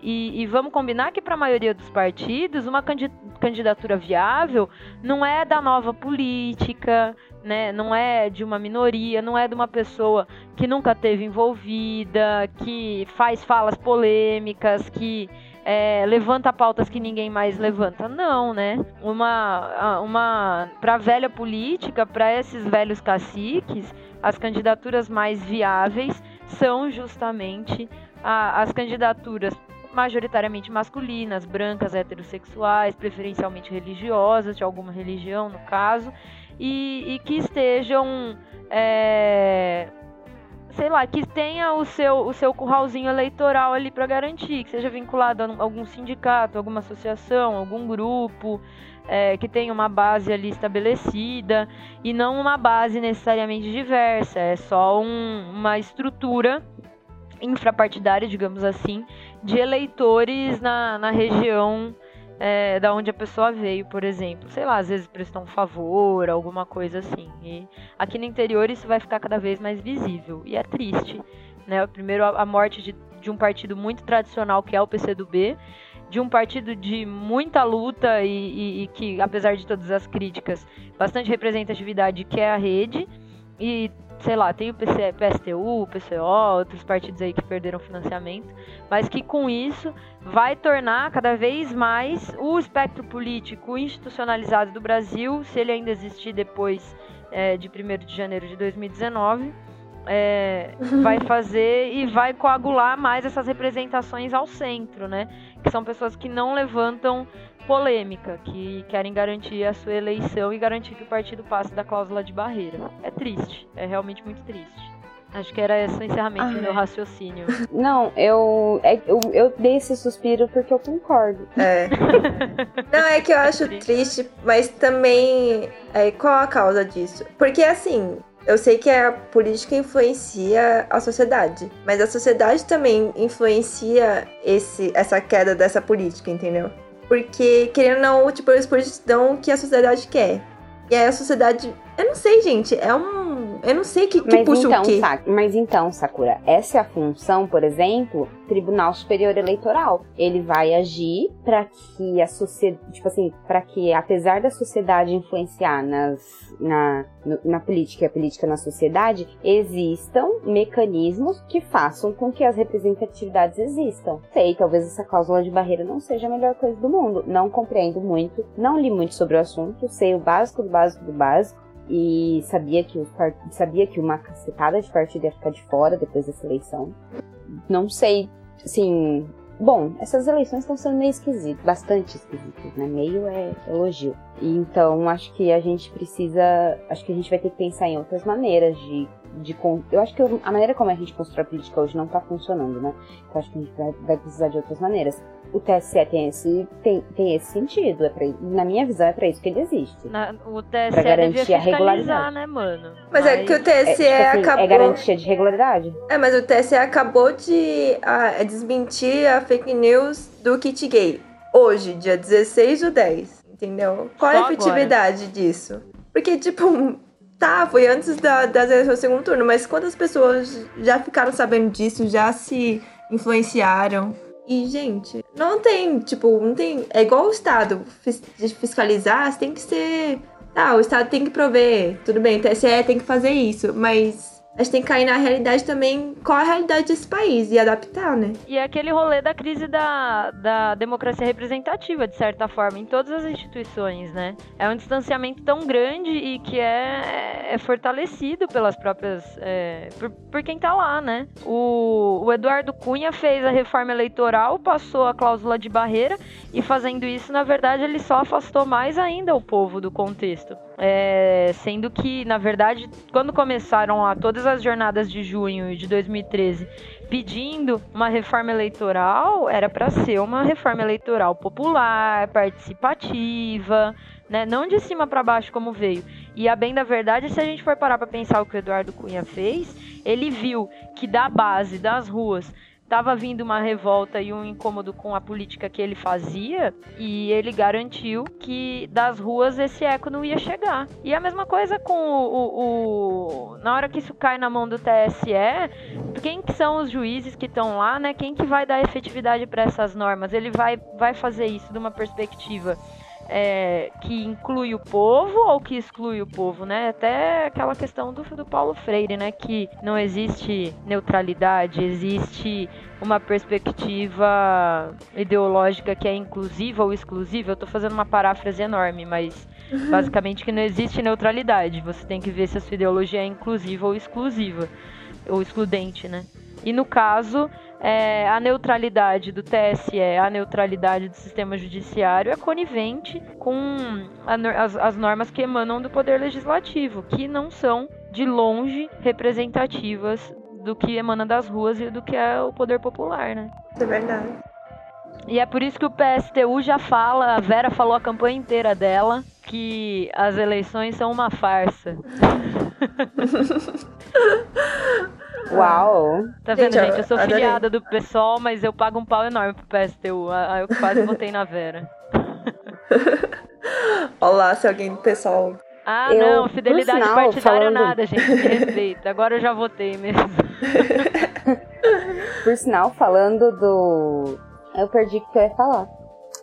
E, e vamos combinar que para a maioria dos partidos, uma candi- candidatura viável não é da nova política, né? não é de uma minoria, não é de uma pessoa que nunca teve envolvida, que faz falas polêmicas, que é, levanta pautas que ninguém mais levanta. Não, né? Uma, uma para a velha política, para esses velhos caciques, as candidaturas mais viáveis são justamente a- as candidaturas majoritariamente masculinas, brancas, heterossexuais, preferencialmente religiosas, de alguma religião no caso, e, e que estejam, é, sei lá, que tenha o seu, o seu curralzinho eleitoral ali para garantir, que seja vinculado a algum sindicato, alguma associação, algum grupo, é, que tenha uma base ali estabelecida e não uma base necessariamente diversa, é só um- uma estrutura infrapartidária, digamos assim, de eleitores na, na região é, da onde a pessoa veio, por exemplo. Sei lá, às vezes prestam um favor, alguma coisa assim. E aqui no interior isso vai ficar cada vez mais visível. E é triste. Né? Primeiro, a, morte de, de um partido muito tradicional, que é o PCdoB, de um partido de muita luta e, e- e que, apesar de todas as críticas, bastante representatividade, que é a rede. E, sei lá, tem o PC, PSTU, o PCO, outros partidos aí que perderam financiamento, mas que com isso vai tornar cada vez mais o espectro político institucionalizado do Brasil, se ele ainda existir depois é, de 1 de janeiro de 2019, é, [laughs] vai fazer e vai coagular mais essas representações ao centro, né? Que são pessoas que não levantam polêmica, que querem garantir a sua eleição e garantir que o partido passe da cláusula de barreira. É triste, é realmente muito triste. Acho que era esse o encerramento do meu raciocínio. [laughs] Não, eu, é- eu, eu dei esse suspiro porque eu concordo. É. [laughs] Não, é que eu acho triste, mas também. É, qual a causa disso? Porque assim. Eu sei que a política influencia a sociedade, mas a sociedade também influencia esse, essa queda dessa política, entendeu? Porque, querendo ou não, tipo, dão o que a sociedade quer. E aí a sociedade. Eu não sei, gente. É um. Eu não sei que, que Mas puxa então, o quê. Sa- mas então, Sakura, essa é a função, por exemplo, Tribunal Superior Eleitoral. Ele vai agir para que a sociedade, tipo assim, para que apesar da sociedade influenciar nas, na, na política e a política na sociedade, existam mecanismos que façam com que as representatividades existam. Sei, talvez essa cláusula de barreira não seja a melhor coisa do mundo. Não compreendo muito, não li muito sobre o assunto, sei o básico do básico do básico e sabia que, os sabia que uma cacetada de partido ia ficar de fora depois dessa eleição. Não sei, assim. Bom, essas eleições estão sendo meio esquisitas, bastante esquisitas, né? Meio é elogio. E então acho que a gente precisa. Acho que a gente vai ter que pensar em outras maneiras de. de eu acho que a maneira como a gente constrói a política hoje não tá funcionando, né? Então acho que a gente vai, vai precisar de outras maneiras. O TSE tem esse, tem, tem esse sentido. É pra, na minha visão, é pra isso que ele existe. Na- o TSE Pra garantir a regularidade. né, mano? Mas é que o TSE É, tipo assim, acabou. é garantia de regularidade? É, mas o TSE acabou de ah, desmentir a fake news do kit gay. Hoje, dia 16 do 10. Entendeu? Qual é Só a efetividade disso? Porque, tipo, tá, foi antes da, das eleições do segundo turno, mas quantas pessoas já ficaram sabendo disso, já se influenciaram? E, gente, não tem, tipo, não tem. É igual o Estado. Fiscalizar, tem que ser. Ah, o Estado tem que prover. Tudo bem, o TSE tem que fazer isso. Mas a gente tem que cair na realidade também, qual é a realidade desse país e adaptar, né? E é aquele rolê da crise da, da democracia representativa, de certa forma, em todas as instituições, né? É um distanciamento tão grande e que é, é fortalecido pelas próprias. É, por, por quem tá lá, né? O, o Eduardo Cunha fez a reforma eleitoral, passou a cláusula de barreira e fazendo isso, na verdade, ele só afastou mais ainda o povo do contexto. É, sendo que, na verdade, quando começaram lá todas as jornadas de junho de 2013 pedindo uma reforma eleitoral, era para ser uma reforma eleitoral popular, participativa, né? não de cima para baixo como veio. E a bem da verdade, se a gente for parar para pensar o que o Eduardo Cunha fez, ele viu que da base das ruas estava vindo uma revolta e um incômodo com a política que ele fazia e ele garantiu que das ruas esse eco não ia chegar. E a mesma coisa com o, o, o na hora que isso cai na mão do TSE, quem que são os juízes que estão lá, né? Quem que vai dar efetividade para essas normas? Ele vai vai fazer isso de uma perspectiva é, que inclui o povo ou que exclui o povo, né? Até aquela questão do, do Paulo Freire, né? Que não existe neutralidade, existe uma perspectiva ideológica que é inclusiva ou exclusiva. Eu estou fazendo uma paráfrase enorme, mas uhum. basicamente que não existe neutralidade. Você tem que ver se a sua ideologia é inclusiva ou exclusiva, ou excludente, né? E no caso, é, a neutralidade do TSE, a neutralidade do sistema judiciário é conivente com a, as, as normas que emanam do Poder Legislativo, que não são de longe representativas do que emana das ruas e do que é o poder popular, né? É verdade. E é por isso que o PSTU já fala, a Vera falou a campanha inteira dela, que as eleições são uma farsa. [laughs] [laughs] Uau! Tá vendo, gente? gente? Eu sou adorei. filiada do PSOL, mas eu pago um pau enorme pro PSTU. Aí eu quase votei na Vera. [laughs] Olá, se alguém do PSOL. Ah, eu, não, fidelidade partidária falando... nada, gente. Me respeita. Agora eu já votei mesmo. [laughs] por sinal, falando do. Eu perdi o que eu ia falar.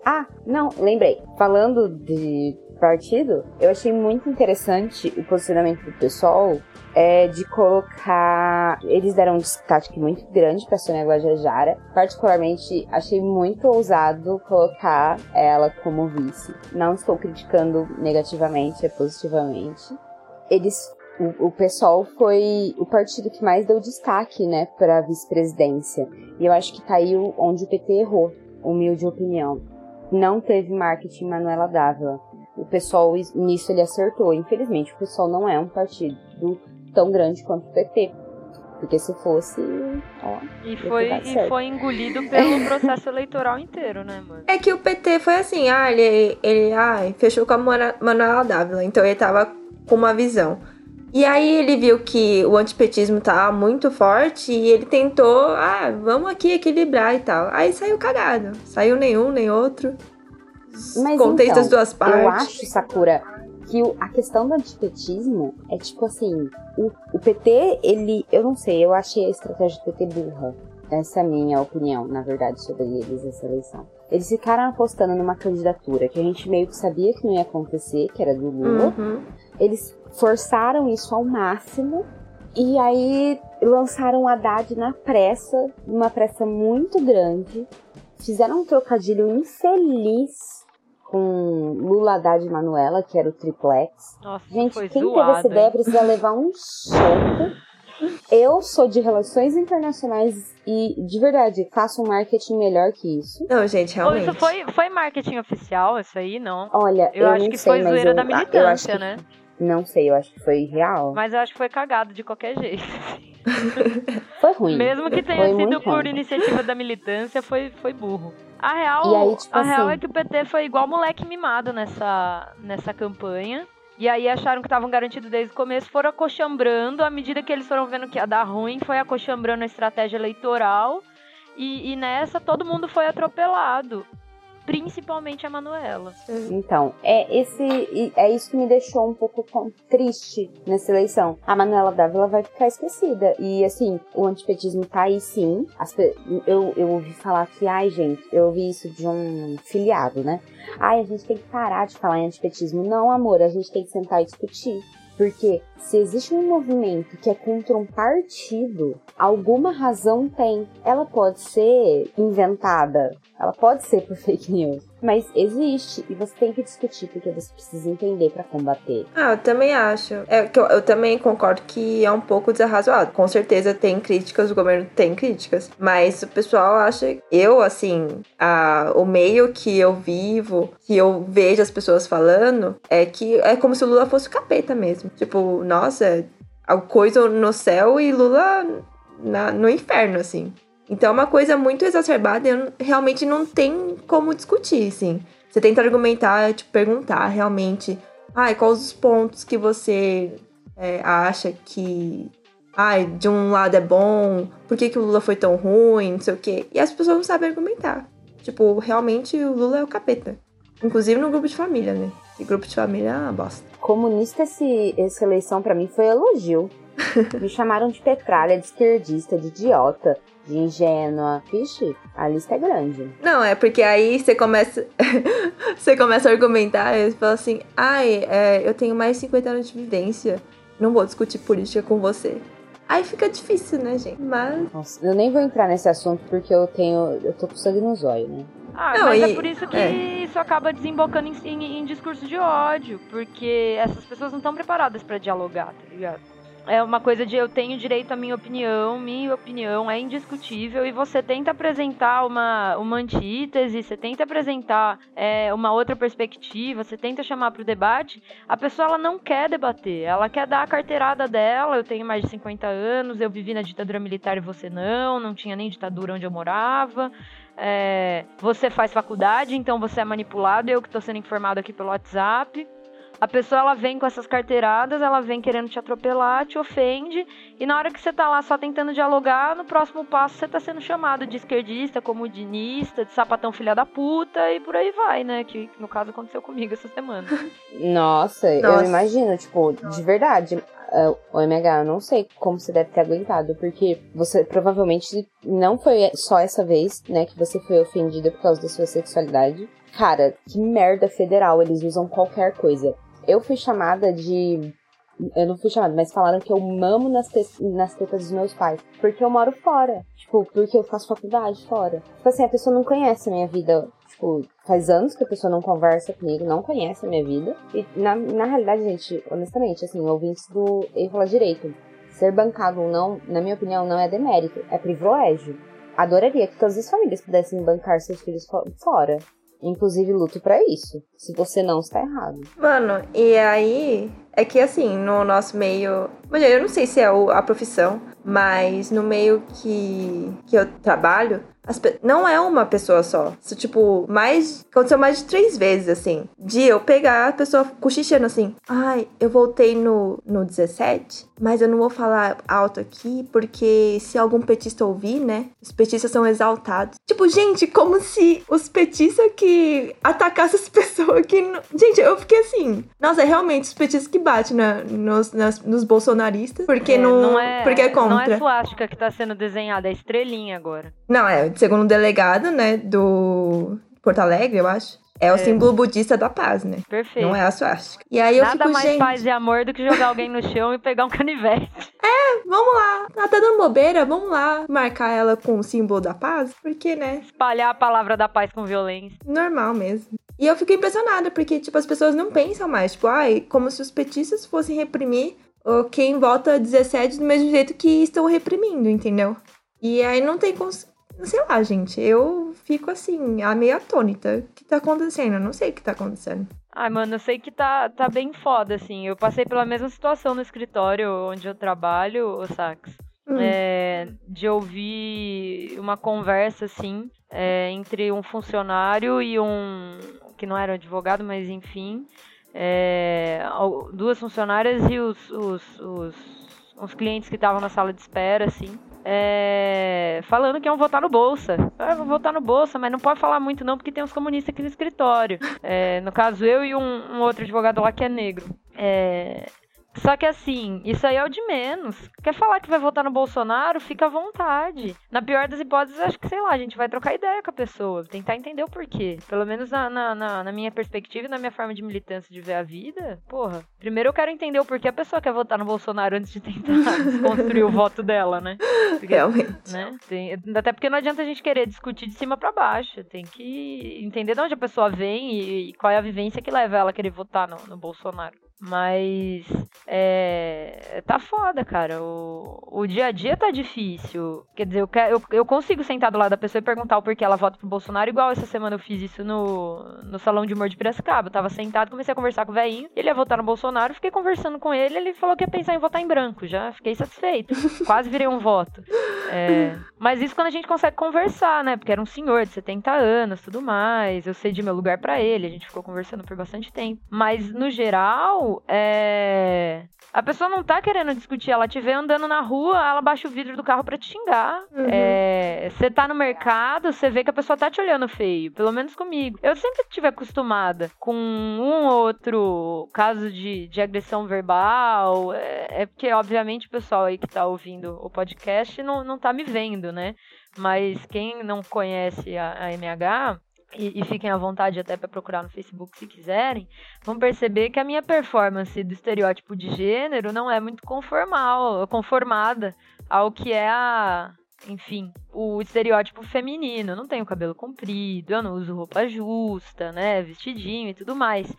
Ah, não, lembrei. Falando de partido, eu achei muito interessante o posicionamento do pessoal é de colocar. Eles deram um destaque muito grande para Sônia Guajajara. Particularmente, achei muito ousado colocar ela como vice. Não estou criticando negativamente, é positivamente. Eles o, o pessoal foi o partido que mais deu destaque, né, para a vice-presidência. E eu acho que tá aí onde o PT errou, humilde opinião. Não teve marketing Manuela Dávila. O pessoal nisso ele acertou. Infelizmente, o pessoal não é um partido tão grande quanto o PT. Porque se fosse, ó. E foi, e foi engolido pelo [laughs] processo eleitoral inteiro, né, mano? É que o PT foi assim, ah, ele, ele ah, fechou com a Manuela Dávila, então ele tava com uma visão. E aí ele viu que o antipetismo tava muito forte e ele tentou, ah, vamos aqui equilibrar e tal. Aí saiu cagado. Saiu nenhum, nem outro. Mas Contei então, das duas partes. Eu acho, Sakura, que a questão do antipetismo é tipo assim, o, o, PT, ele, eu não sei, eu achei a estratégia do PT burra. Essa é a minha opinião, na verdade, sobre eles, essa eleição. Eles ficaram apostando numa candidatura que a gente meio que sabia que não ia acontecer, que era do Lula. Uhum. Eles forçaram isso ao máximo e aí lançaram o Haddad na pressa, numa pressa muito grande. Fizeram um trocadilho infeliz com Lula Haddad e Manuela, que era o triplex. Nossa, Gente, quem zoado, teve essa ideia precisa levar um soco. Eu sou de relações internacionais e, de verdade, faço um marketing melhor que isso. Não, gente, realmente. isso foi, foi marketing oficial, isso aí, não? Olha, eu, eu acho que sei, foi zoeira eu, da militância, que, né? Não sei, eu acho que foi real. Mas eu acho que foi cagado de qualquer jeito. [laughs] foi ruim. Mesmo que tenha foi sido por ruim. iniciativa da militância, foi, foi burro. A real, aí, tipo a assim, real é que o PT foi igual moleque mimado nessa, nessa campanha. E aí acharam que estavam garantidos desde o começo, foram acochambrando. À medida que eles foram vendo que ia dar ruim, foi acochambrando a estratégia eleitoral. E, e nessa todo mundo foi atropelado. Principalmente a Manuela. Então, é esse é isso que me deixou um pouco triste nessa eleição. A Manuela Dávila vai ficar esquecida. E assim, o antipetismo tá aí sim. As, eu, eu ouvi falar que, ai, gente, eu ouvi isso de um filiado, né? Ai, a gente tem que parar de falar em antipetismo. Não, amor, a gente tem que sentar e discutir. Porque se existe um movimento que é contra um partido, alguma razão tem. Ela pode ser inventada, ela pode ser por [laughs] fake news, mas existe e você tem que discutir porque você precisa entender para combater. Ah, eu também acho. É que eu, eu, também concordo que é um pouco desarrazoado. Com certeza tem críticas, o governo tem críticas, mas o pessoal acha, eu assim, a, o meio que eu vivo, que eu vejo as pessoas falando, é que é como se o Lula fosse o capeta mesmo. Tipo, nossa, a coisa no céu e Lula na, no inferno, assim. Então é uma coisa muito exacerbada e realmente não tem como discutir, assim. Você tenta argumentar, tipo, perguntar realmente, ai, ah, quais os pontos que você é, acha que, ai, de um lado é bom, por que, que o Lula foi tão ruim, não sei o quê. E as pessoas não sabem argumentar. Tipo, realmente o Lula é o capeta. Inclusive no grupo de família, né? E grupo de família é uma bosta. Comunista, esse, essa eleição para mim foi elogio. [laughs] Me chamaram de petralha, de esquerdista, de idiota, de ingênua. Vixe, a lista é grande. Não, é porque aí você começa. [laughs] você começa a argumentar e fala assim: ai, é, eu tenho mais de 50 anos de vivência. Não vou discutir política com você. Aí fica difícil, né, gente? Mas. Nossa, eu nem vou entrar nesse assunto porque eu tenho. Eu tô com sangue no zóio, né? Ah, não, mas é e... é por isso que é. isso acaba desembocando em, em, em, discurso de ódio, porque essas pessoas não estão preparadas para dialogar, tá ligado? É uma coisa de eu tenho direito à minha opinião, minha opinião é indiscutível e você tenta apresentar uma, uma antítese, você tenta apresentar é, uma outra perspectiva, você tenta chamar para o debate, a pessoa ela não quer debater, ela quer dar a carteirada dela, eu tenho mais de 50 anos, eu vivi na ditadura militar e você não, não tinha nem ditadura onde eu morava, é, você faz faculdade, então você é manipulado, eu que estou sendo informado aqui pelo WhatsApp. A pessoa ela vem com essas carteiradas, ela vem querendo te atropelar, te ofende, e na hora que você tá lá só tentando dialogar, no próximo passo você tá sendo chamado de esquerdista, comodinista, de sapatão filha da puta e por aí vai, né? Que no caso aconteceu comigo essa semana. Nossa, Nossa. eu imagino, tipo, de verdade, uh, o MH, eu não sei como você deve ter aguentado, porque você provavelmente não foi só essa vez, né, que você foi ofendida por causa da sua sexualidade. Cara, que merda federal, eles usam qualquer coisa. Eu fui chamada de eu não fui chamada, mas falaram que eu mamo nas, te nas tetas dos meus pais. Porque eu moro fora. Tipo, porque eu faço faculdade fora. Tipo assim, a pessoa não conhece a minha vida Tipo, faz anos que a pessoa não conversa comigo, não conhece a minha vida. E na, na realidade, gente, honestamente, assim, ouvintes do Erro Fala Direito, ser bancado ou não, na minha opinião, não é demérito, é privilégio. Adoraria que todas as famílias pudessem bancar seus filhos fora. Inclusive, luto para isso. Se você não, está errado. Mano, e aí é que assim, no nosso meio. Eu não sei se é a profissão, mas no meio que, que eu trabalho, não é uma pessoa só. Isso, tipo, mais. Aconteceu mais de três vezes, assim. De eu pegar a pessoa cochichando assim. Ai, eu voltei no, no 17, mas eu não vou falar alto aqui, porque se algum petista ouvir, né? Os petistas são exaltados. Tipo, gente, como se os petistas que atacassem as [laughs] pessoas que. Não... Gente, eu fiquei assim. Nossa, é realmente os petistas que batem na, nos, nas, nos bolsonaristas. Porque é, não. não é, porque é contra. Não é suástica que tá sendo desenhada, é estrelinha agora. Não, é segundo o delegado, né, do Porto Alegre, eu acho. É o é. símbolo budista da paz, né? Perfeito. Não é a suástica. E aí eu Nada fico, mais gente... paz e amor do que jogar alguém no chão e pegar um canivete. [laughs] É, vamos lá. Ela tá dando bobeira, vamos lá marcar ela com o símbolo da paz, porque, né? Espalhar a palavra da paz com violência. Normal mesmo. E eu fico impressionada, porque, tipo, as pessoas não pensam mais, tipo, ai, como se os petistas fossem reprimir quem vota 17 do mesmo jeito que estão reprimindo, entendeu? E aí não tem cons sei lá, gente, eu fico assim, a meio atônita. O que tá acontecendo? Eu não sei o que tá acontecendo. Ai, mano, eu sei que tá, tá bem foda, assim. Eu passei pela mesma situação no escritório onde eu trabalho, o Sax. Hum. É, de ouvir uma conversa, assim, é, entre um funcionário e um. que não era um advogado, mas enfim. É, duas funcionárias e os, os, os, os clientes que estavam na sala de espera, assim. É, falando que iam votar no Bolsa. Ah, vou votar no Bolsa, mas não pode falar muito não, porque tem uns comunistas aqui no escritório. É, no caso, eu e um, um, outro advogado lá que é negro. É, só que assim, isso aí é o de menos. Quer falar que vai votar no Bolsonaro? Fica à vontade. Na pior das hipóteses, acho que, sei lá, a gente vai trocar ideia com a pessoa, tentar entender o porquê. Pelo menos na, na, na, na minha perspectiva e na minha forma de militância de ver a vida, porra. Primeiro eu quero entender o porquê a pessoa quer votar no Bolsonaro antes de tentar [laughs] construir o voto dela, né? Porque, Realmente. Né? Tem, até porque não adianta a gente querer discutir de cima para baixo. Tem que entender de onde a pessoa vem e, e, qual é a vivência que leva ela a querer votar no, no Bolsonaro. Mas é, tá foda, cara. O, o dia a dia tá difícil. Quer dizer, eu, eu, eu consigo sentar do lado da pessoa e perguntar o porquê ela vota pro Bolsonaro, igual essa semana eu fiz isso no, no Salão de Humor de Piracicaba. Eu tava sentado, comecei a conversar com o velhinho. Ele ia votar no Bolsonaro, fiquei conversando com ele. Ele falou que ia pensar em votar em branco. Já fiquei satisfeito. [laughs] Quase virei um voto. É, mas isso quando a gente consegue conversar, né? Porque era um senhor de 70 anos, tudo mais. Eu cedi meu lugar para ele. A gente ficou conversando por bastante tempo. Mas no geral é. A pessoa não tá querendo discutir, ela te vê andando na rua, ela baixa o vidro do carro para te xingar. Uhum. É, você tá no mercado, você vê que a pessoa tá te olhando feio, pelo menos comigo. Eu sempre estive acostumada com um ou outro caso de, de agressão verbal. É, é, porque, obviamente, o pessoal aí que tá ouvindo o podcast não, não tá me vendo, né? Mas quem não conhece a, a MH e, e, fiquem à vontade até para procurar no Facebook se quiserem, vão perceber que a minha performance do estereótipo de gênero não é muito conformal, conformada ao que é a, enfim, o estereótipo feminino. Eu não tenho cabelo comprido, eu não uso roupa justa, né, vestidinho e tudo mais.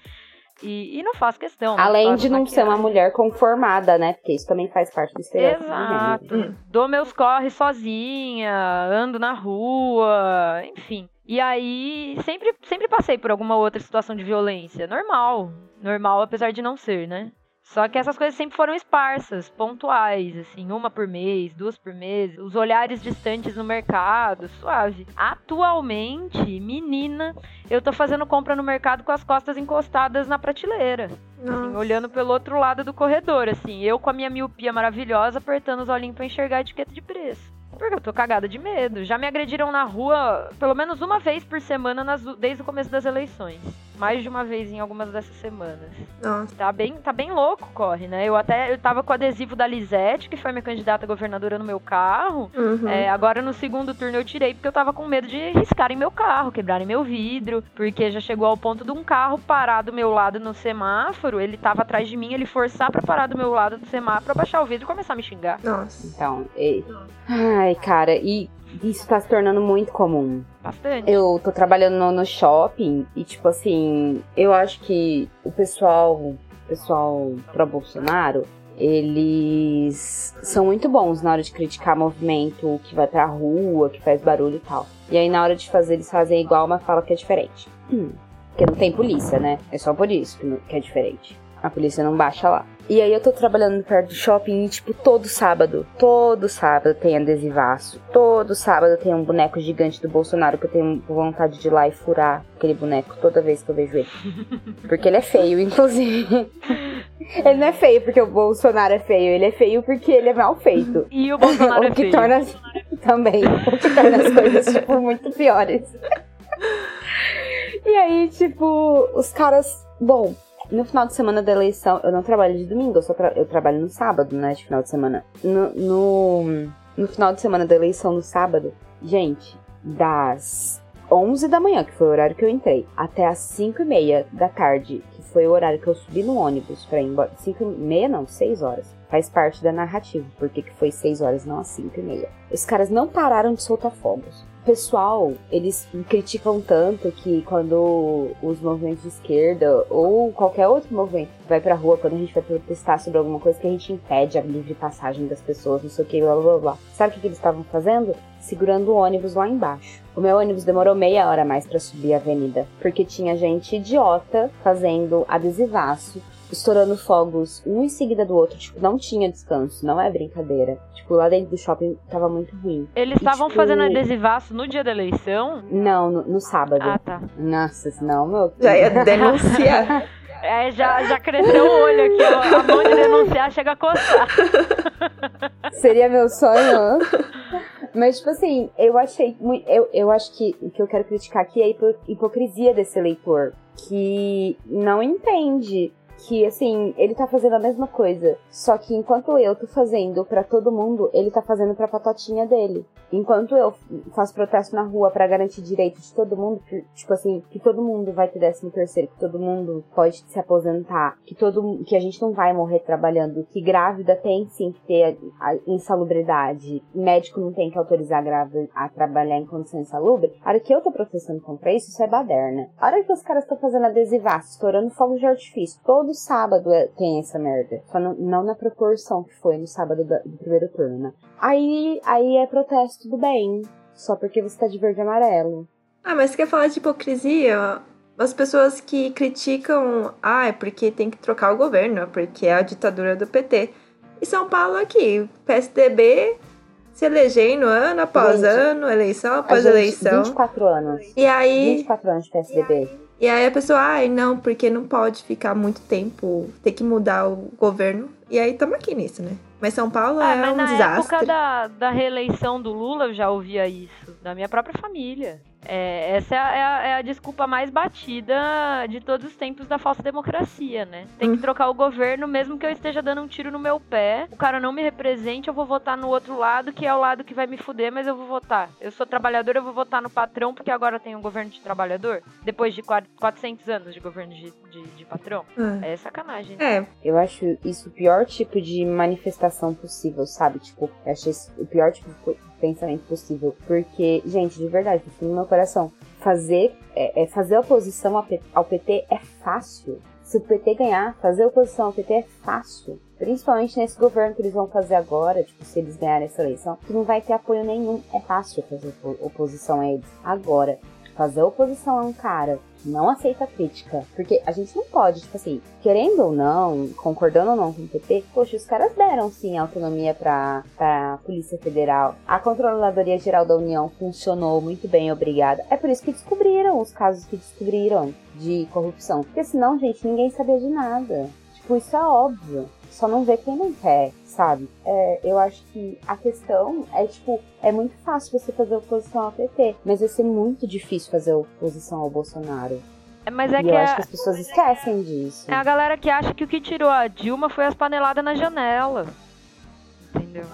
E, e não faço questão. Além de não maquiagem. ser uma mulher conformada, né? Porque isso também faz parte do estereótipo. Exato. Dou meus corres sozinha, ando na rua, enfim. E aí, sempre, sempre passei por alguma outra situação de violência. Normal. Normal, apesar de não ser, né? Só que essas coisas sempre foram esparsas, pontuais, assim, uma por mês, duas por mês, os olhares distantes no mercado, suave. Atualmente, menina, eu tô fazendo compra no mercado com as costas encostadas na prateleira. Assim, olhando pelo outro lado do corredor, assim, eu com a minha miopia maravilhosa, apertando os olhinhos pra enxergar a etiqueta de preço. Porque eu tô cagada de medo. Já me agrediram na rua pelo menos uma vez por semana nas, desde o começo das eleições mais de uma vez em algumas dessas semanas. Nossa. Tá bem, tá bem louco, corre, né? Eu até eu tava com o adesivo da Lisete, que foi minha candidata a governadora no meu carro. Uhum. É, agora no segundo turno eu tirei porque eu tava com medo de riscarem meu carro, quebrarem meu vidro, porque já chegou ao ponto de um carro parar do meu lado no semáforo, ele tava atrás de mim, ele forçar pra parar do meu lado do semáforo, abaixar o vidro e começar a me xingar. Nossa. Então, e... ai, cara, e isso tá se tornando muito comum. Bastante. Eu tô trabalhando no, no shopping e, tipo assim, eu acho que o pessoal, o pessoal pro Bolsonaro, eles são muito bons na hora de criticar movimento que vai pra rua, que faz barulho e tal. E aí na hora de fazer, eles fazem igual, mas fala que é diferente. Hum. [clears throat] Porque não tem polícia, né? É só por isso que, que é diferente. A polícia não baixa lá. E aí eu tô trabalhando perto do shopping e, tipo, todo sábado, todo sábado tem adesivaço. Todo sábado tem um boneco gigante do Bolsonaro que eu tenho vontade de ir lá e furar aquele boneco toda vez que eu vejo ele. [laughs] Porque ele é feio, inclusive. ele não é feio porque o Bolsonaro é feio, ele é feio porque ele é mal feito. E o Bolsonaro o é que feio. Torna... Também. O que torna as coisas, tipo, muito piores. [laughs] e aí, tipo, os caras. Bom, no final de semana da eleição, eu não trabalho de domingo, eu, só tra eu trabalho no sábado, né? De final de semana. No, no, no, final de semana da eleição, no sábado, gente, das 11 da manhã, que foi o horário que eu entrei, até as 5 e meia da tarde, que foi o horário que eu subi no ônibus pra ir embora. 5 e meia, não, 6 horas. Faz parte da narrativa, porque que foi 6 horas, não às 5 e meia. Os caras não pararam de soltar fogos pessoal, eles criticam tanto que quando os movimentos de esquerda ou qualquer outro movimento vai pra rua, quando a gente vai protestar sobre alguma coisa, que a gente impede a livre passagem das pessoas, não sei o que, blá blá blá. Sabe o que, eles estavam fazendo? Segurando o ônibus lá embaixo. O meu ônibus demorou meia hora mais para subir a avenida, porque tinha gente idiota fazendo adesivaço estourando fogos um em seguida do outro, tipo, não tinha descanso, não é brincadeira. Tipo, lá dentro do shopping tava muito ruim. Eles estavam tipo... fazendo adesivaço no dia da eleição? Não, no, no sábado. Ah, tá. Nossa, senão, meu. Já ia denunciar. [laughs] É, já, já cresceu o olho aqui, ó. A mão de denunciar chega a coçar. [laughs] Seria meu sonho. Mas, tipo assim, eu achei. Eu, eu acho que o que eu quero criticar aqui é a hipocrisia desse eleitor. Que não entende que, assim, ele tá fazendo a mesma coisa. Só que enquanto eu tô fazendo para todo mundo, ele tá fazendo pra patotinha dele. Enquanto eu faço protesto na rua para garantir direito de todo mundo, tipo assim, que todo mundo vai ter décimo terceiro, que todo mundo pode se aposentar, que todo que a gente não vai morrer trabalhando, que grávida tem sim que ter a, a insalubridade, médico não tem que autorizar a grávida a trabalhar em condição insalubre. A hora que eu tô protestando contra isso, isso é baderna. A hora que os caras estão fazendo adesivaço, estourando fogo de artifício, todo sábado é, tem essa merda. Só não, não na proporção que foi no sábado do, do primeiro turno, né? Aí, aí é protesto, tudo bem. Só porque você tá de verde e amarelo. Ah, mas você quer falar de hipocrisia? As pessoas que criticam, ah, é porque tem que trocar o governo, é porque é a ditadura do PT. E São Paulo aqui, PSDB se elegendo ano após gente, ano, eleição após gente, eleição. 24 anos. E aí. 24 anos de PSDB. E aí a pessoa, ai, não, porque não pode ficar muito tempo, ter que mudar o governo. E aí estamos aqui nisso, né? Mas São Paulo ah, é um na desastre. Na época da, da reeleição do Lula, eu já ouvia isso, da minha própria família. É, essa é a, é, a, é a, desculpa mais batida de todos os tempos da falsa democracia, né? Tem que hum. trocar o governo, mesmo que eu esteja dando um tiro no meu pé, o cara não me represente, eu vou votar no outro lado, que é o lado que vai me fuder, mas eu vou votar. Eu sou trabalhador, eu vou votar no patrão, porque agora tem um governo de trabalhador, depois de 400 anos de governo de, de, de patrão. Hum. É sacanagem. É. Eu acho isso o pior tipo de manifestação possível, sabe? Tipo, eu acho isso o pior tipo de pensamento possível. Porque, gente, de verdade, no meu coração, fazer, é, é fazer oposição ao PT é fácil. Se o PT ganhar, fazer oposição ao PT é fácil. Principalmente nesse governo que eles vão fazer agora, tipo, se eles ganharem essa eleição, que não vai ter apoio nenhum. É fácil fazer oposição a eles. Agora, fazer oposição a um cara não aceita crítica. Porque a gente não pode, tipo assim, querendo ou não, concordando ou não com o PT, poxa, os caras deram sim autonomia pra, pra Polícia Federal. A Controladoria Geral da União funcionou muito bem, obrigada. É por isso que descobriram os casos que descobriram de corrupção. Porque senão, gente, ninguém sabia de nada. Tipo, isso é óbvio. Só não vê quem não quer sabe? É, eu acho que a questão é, tipo, é muito fácil você fazer oposição ao PT, mas vai ser muito difícil fazer oposição ao Bolsonaro. É, mas é e que eu acho que as pessoas esquecem disso. É a galera que acha que o que tirou a Dilma foi as paneladas na janela. Entendeu?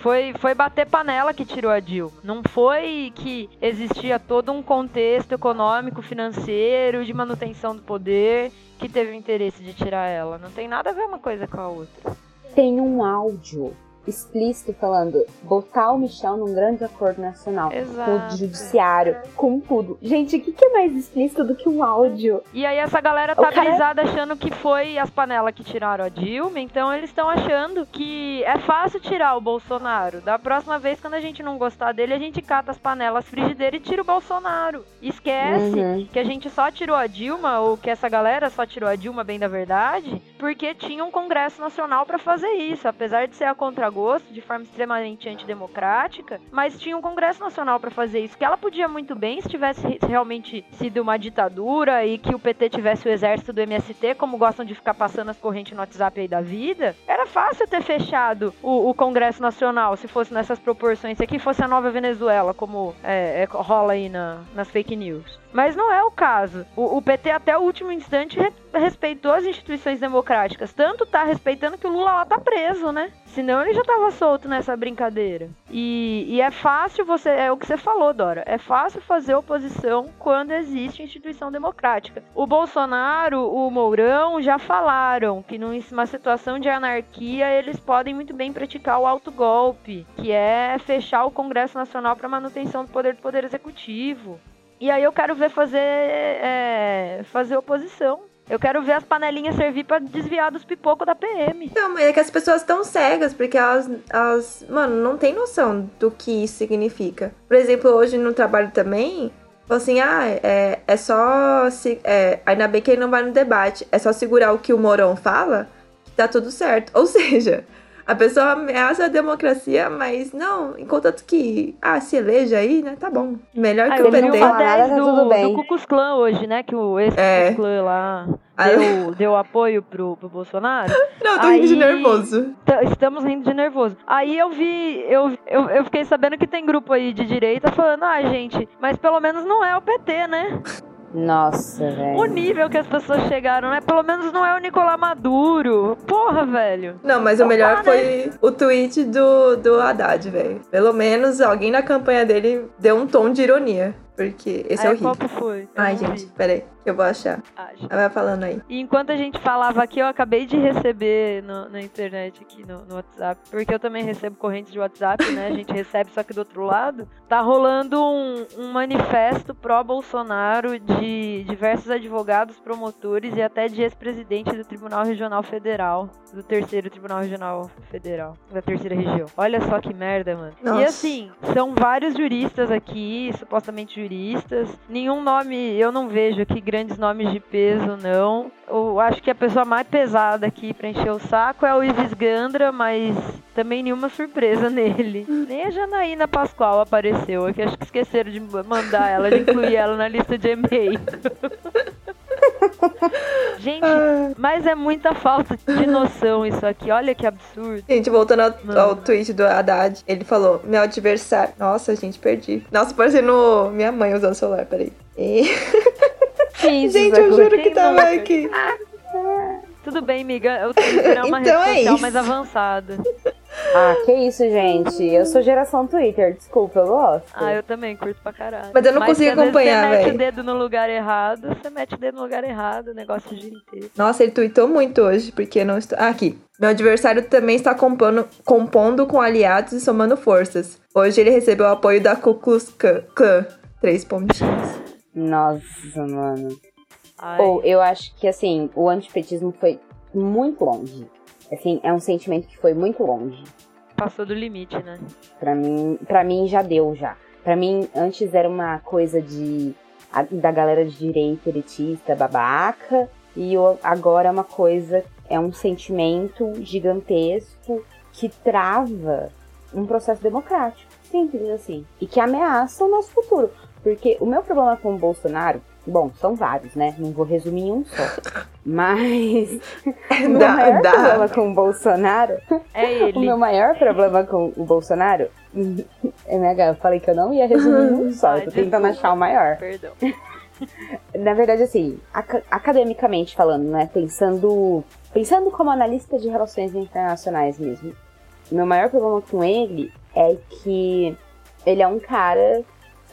Foi, foi bater panela que tirou a Dilma. Não foi que existia todo um contexto econômico, financeiro, de manutenção do poder que teve o interesse de tirar ela. Não tem nada a ver uma coisa com a outra tem um áudio explícito falando botar o Michel num grande acordo nacional Exato. com o judiciário, com tudo. Gente, o que, que, é mais explícito do que um áudio? E aí essa galera tá cara... achando que foi as panelas que tiraram a Dilma, então eles estão achando que é fácil tirar o Bolsonaro. Da próxima vez, quando a gente não gostar dele, a gente cata as panelas frigideiras e tira o Bolsonaro. Esquece uhum. que a gente só tirou a Dilma, ou que essa galera só tirou a Dilma, bem da verdade, porque tinha um Congresso Nacional para fazer isso. Apesar de ser a contra gosto, de forma extremamente antidemocrática, mas tinha um Congresso Nacional para fazer isso, que ela podia muito bem, se tivesse realmente sido uma ditadura e que o PT tivesse o exército do MST, como gostam de ficar passando as correntes no WhatsApp aí da vida, era fácil ter fechado o, o Congresso Nacional se fosse nessas proporções, se aqui fosse a nova Venezuela, como é, é, rola aí na, nas fake news. Mas não é o caso. O, o PT até o último instante re, respeitou as instituições democráticas. Tanto tá respeitando que o Lula lá tá preso, né? Senão ele já tava solto nessa brincadeira. E, e, é fácil você. É o que você falou, Dora. É fácil fazer oposição quando existe instituição democrática. O Bolsonaro, o Mourão já falaram que numa situação de anarquia eles podem muito bem praticar o autogolpe, que é fechar o Congresso Nacional para manutenção do poder do Poder Executivo. E aí eu quero ver fazer, é, fazer oposição. Eu quero ver as panelinhas servir para desviar dos pipocos da PM. Não, mas é que as pessoas estão cegas, porque elas, elas, mano, não tem noção do que isso significa. Por exemplo, hoje no trabalho também, assim, ah, é, é só. Se, é, ainda bem que ele não vai no debate. É só segurar o que o Morão fala, que tá tudo certo. Ou [laughs] seja, A pessoa ameaça a democracia, mas não, enquanto que, ah, se eleja aí, né? Tá bom. Melhor Ah, que o PT. 10 Tá do, tudo bem. do Ku Klux Klan hoje, né? Que o ex-Ku É. Klux lá Ah. deu, deu apoio pro, pro Bolsonaro. [laughs] Não, eu tô rindo de Aí- nervoso. T- Estamos rindo de nervoso. Aí eu vi, eu, eu, eu fiquei sabendo que tem grupo aí de direita falando, ah, gente, mas pelo menos não é o PT, né? Nossa, O velho. nível que as pessoas chegaram, né? Pelo menos não é o Nicolás Maduro. Porra, velho. Não, mas o Opa, melhor né? foi o tweet do, do Haddad, velho. Pelo menos alguém na campanha dele deu um tom de ironia. Porque esse é Aí, horrível. qual que foi? Eu Ai, gente, vi. peraí, eu vou achar. Acho. Ela vai falando aí. E enquanto a gente falava aqui, eu acabei de receber no- na internet aqui no, no WhatsApp, porque eu também recebo correntes de WhatsApp, né? A gente [laughs] recebe só que do outro lado. Tá rolando um, um manifesto pró-Bolsonaro de diversos advogados, promotores e até de ex-presidente do Tribunal Regional Federal, do terceiro Tribunal Regional Federal, da terceira região. Olha só que merda, mano. Nossa. E assim, são vários juristas aqui, supostamente juristas. Nenhum nome, eu não vejo aqui grandes nomes de peso, não. Eu acho que a pessoa mais pesada aqui pra encher o saco é o Ives Gandra, mas também nenhuma surpresa [laughs] nele. Nem a Janaína Pascoal apareceu, é que acho que esqueceram de mandar ela, de incluir ela na lista de e-mail. [laughs] Gente, mas é muita falta de noção isso aqui, olha que absurdo. Gente, voltando ao, Mano. ao tweet do Haddad, ele falou: Meu adversário. Nossa, gente, perdi. Nossa, parecendo minha mãe usando o celular, peraí. E- [laughs] Fiz Gente, eu juro que tava nunca? aqui. Tudo bem, miga, o Twitter é uma Então é rede social isso. mais avançada. Ah, que isso, gente. Eu sou geração Twitter, desculpa, eu gosto. Ah, eu também curto pra caralho. Mas eu não consigo se às vezes acompanhar, Você mete o dedo no lugar errado, você mete o dedo no lugar errado, o negócio gira inteiro. Nossa, ele tweetou muito hoje, porque não estou. Ah, aqui. Meu adversário também está compondo, compondo com aliados e somando forças. Hoje ele recebeu o apoio da Ku Klux. Klan. Três pontinhos. Nossa, mano. Ou eu acho que assim, o antipetismo foi muito longe. Assim, é um sentimento que foi muito longe. passou do limite, né? Pra mim, para mim já deu já. Pra mim antes era uma coisa de a- da galera de direita elitista, babaca, e o- agora é uma coisa, é um sentimento gigantesco que trava um processo democrático, simples assim, e que ameaça o nosso futuro. Porque o meu problema com o Bolsonaro, bom, são vários, né? Não vou resumir em um só. [laughs] Mas o meu Dá- maior dá. problema com o Bolsonaro É [laughs] o ele. meu maior problema com o Bolsonaro. [laughs] Eu falei que eu não ia resumir em um só. Eu tô tentando achar o maior. Perdão. Na verdade, assim, aca- academicamente falando, né? Pensando, pensando como analista de relações internacionais mesmo. O meu maior problema com ele é que ele é um cara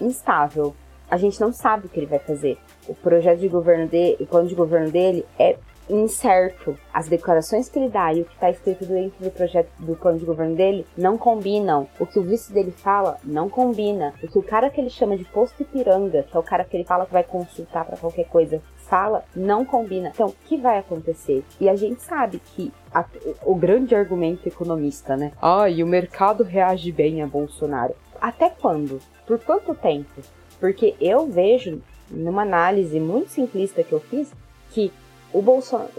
instável. A gente não sabe o que ele vai fazer. O projeto de governo dele, o plano de governo dele é incerto. As declarações que ele dá e o que está escrito dentro do projeto do plano de governo dele não combinam. O que o vice dele fala não combina. O que o cara que ele chama de posto Ipiranga, que é o cara que ele fala que vai consultar para qualquer coisa, fala, não combina. Então, o que vai acontecer? E a gente sabe que a- o grande argumento economista, né? Ah, e o mercado reage bem a Bolsonaro. Até quando? Por quanto tempo? Porque eu vejo, numa análise muito simplista que eu fiz, que o Bolsonaro,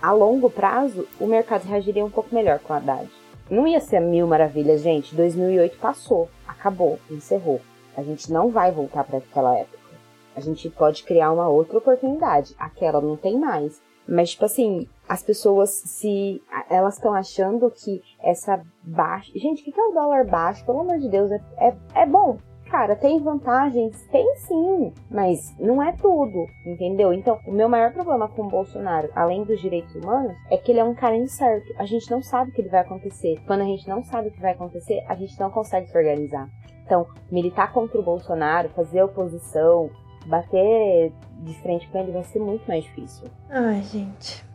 a longo prazo, o mercado reagiria um pouco melhor com a Haddad. Não ia ser mil maravilhas, gente. 2008 passou, acabou, encerrou. A gente não vai voltar para aquela época. A gente pode criar uma outra oportunidade. Aquela não tem mais. Mas, tipo assim, as pessoas se. Elas estão achando que essa baixa. Gente, o que é o dólar baixo? Pelo amor de Deus, é, é, é bom. Cara, tem vantagens? Tem sim, mas não é tudo, entendeu? Então, o meu maior problema com o Bolsonaro, além dos direitos humanos, é que ele é um cara incerto. A gente não sabe o que vai acontecer. Quando a gente não sabe o que vai acontecer, a gente não consegue se organizar. Então, militar contra o Bolsonaro, fazer oposição, bater de frente com ele vai ser muito mais difícil. Ai, gente.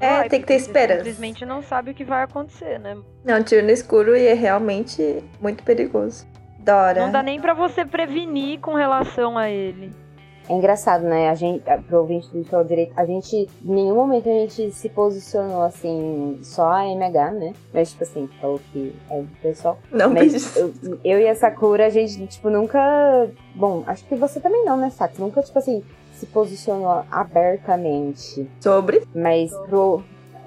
É, tem que ter esperança. Simplesmente não sabe o que vai acontecer, né? Não, tiro no escuro e é realmente muito perigoso. Dora. Não dá nem pra você prevenir com relação a ele. É engraçado, né? A gente, pro ouvinte do Pelo Direito, a gente, em nenhum momento a gente se posicionou assim, só a MH, né? Mas, tipo assim, falou que é do pessoal. Não Mas eu, eu e a Sakura, a gente, tipo, nunca. Bom, acho que você também não, né, Sax? Nunca, tipo assim, se posicionou abertamente. Sobre. Mas pro.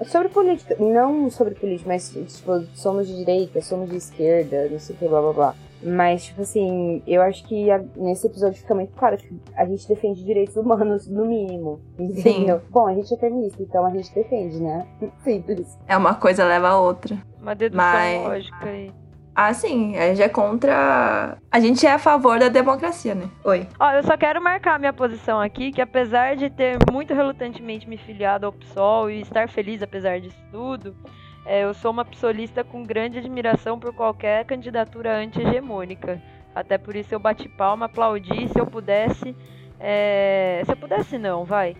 Sobre política, não sobre política, mas tipo, somos de direita, somos de esquerda, não sei o que, blá blá blá. Mas, tipo assim, eu acho que a, nesse episódio fica muito claro que a gente defende direitos humanos, no mínimo. Entendeu? Sim. Bom, a gente é feminista, então a gente defende, né? Simples. É uma coisa leva a outra. Uma dedução Mas... lógica aí. Ah, sim, a gente é contra. A gente é a favor da democracia, né? Oi. Ó, eu só quero marcar minha posição aqui, que apesar de ter muito relutantemente me filiado ao PSOL e estar feliz apesar disso tudo, é, eu sou uma psolista com grande admiração por qualquer candidatura anti-hegemônica. Até por isso eu bati palma, aplaudi, se eu pudesse. É... Se eu pudesse, não, vai.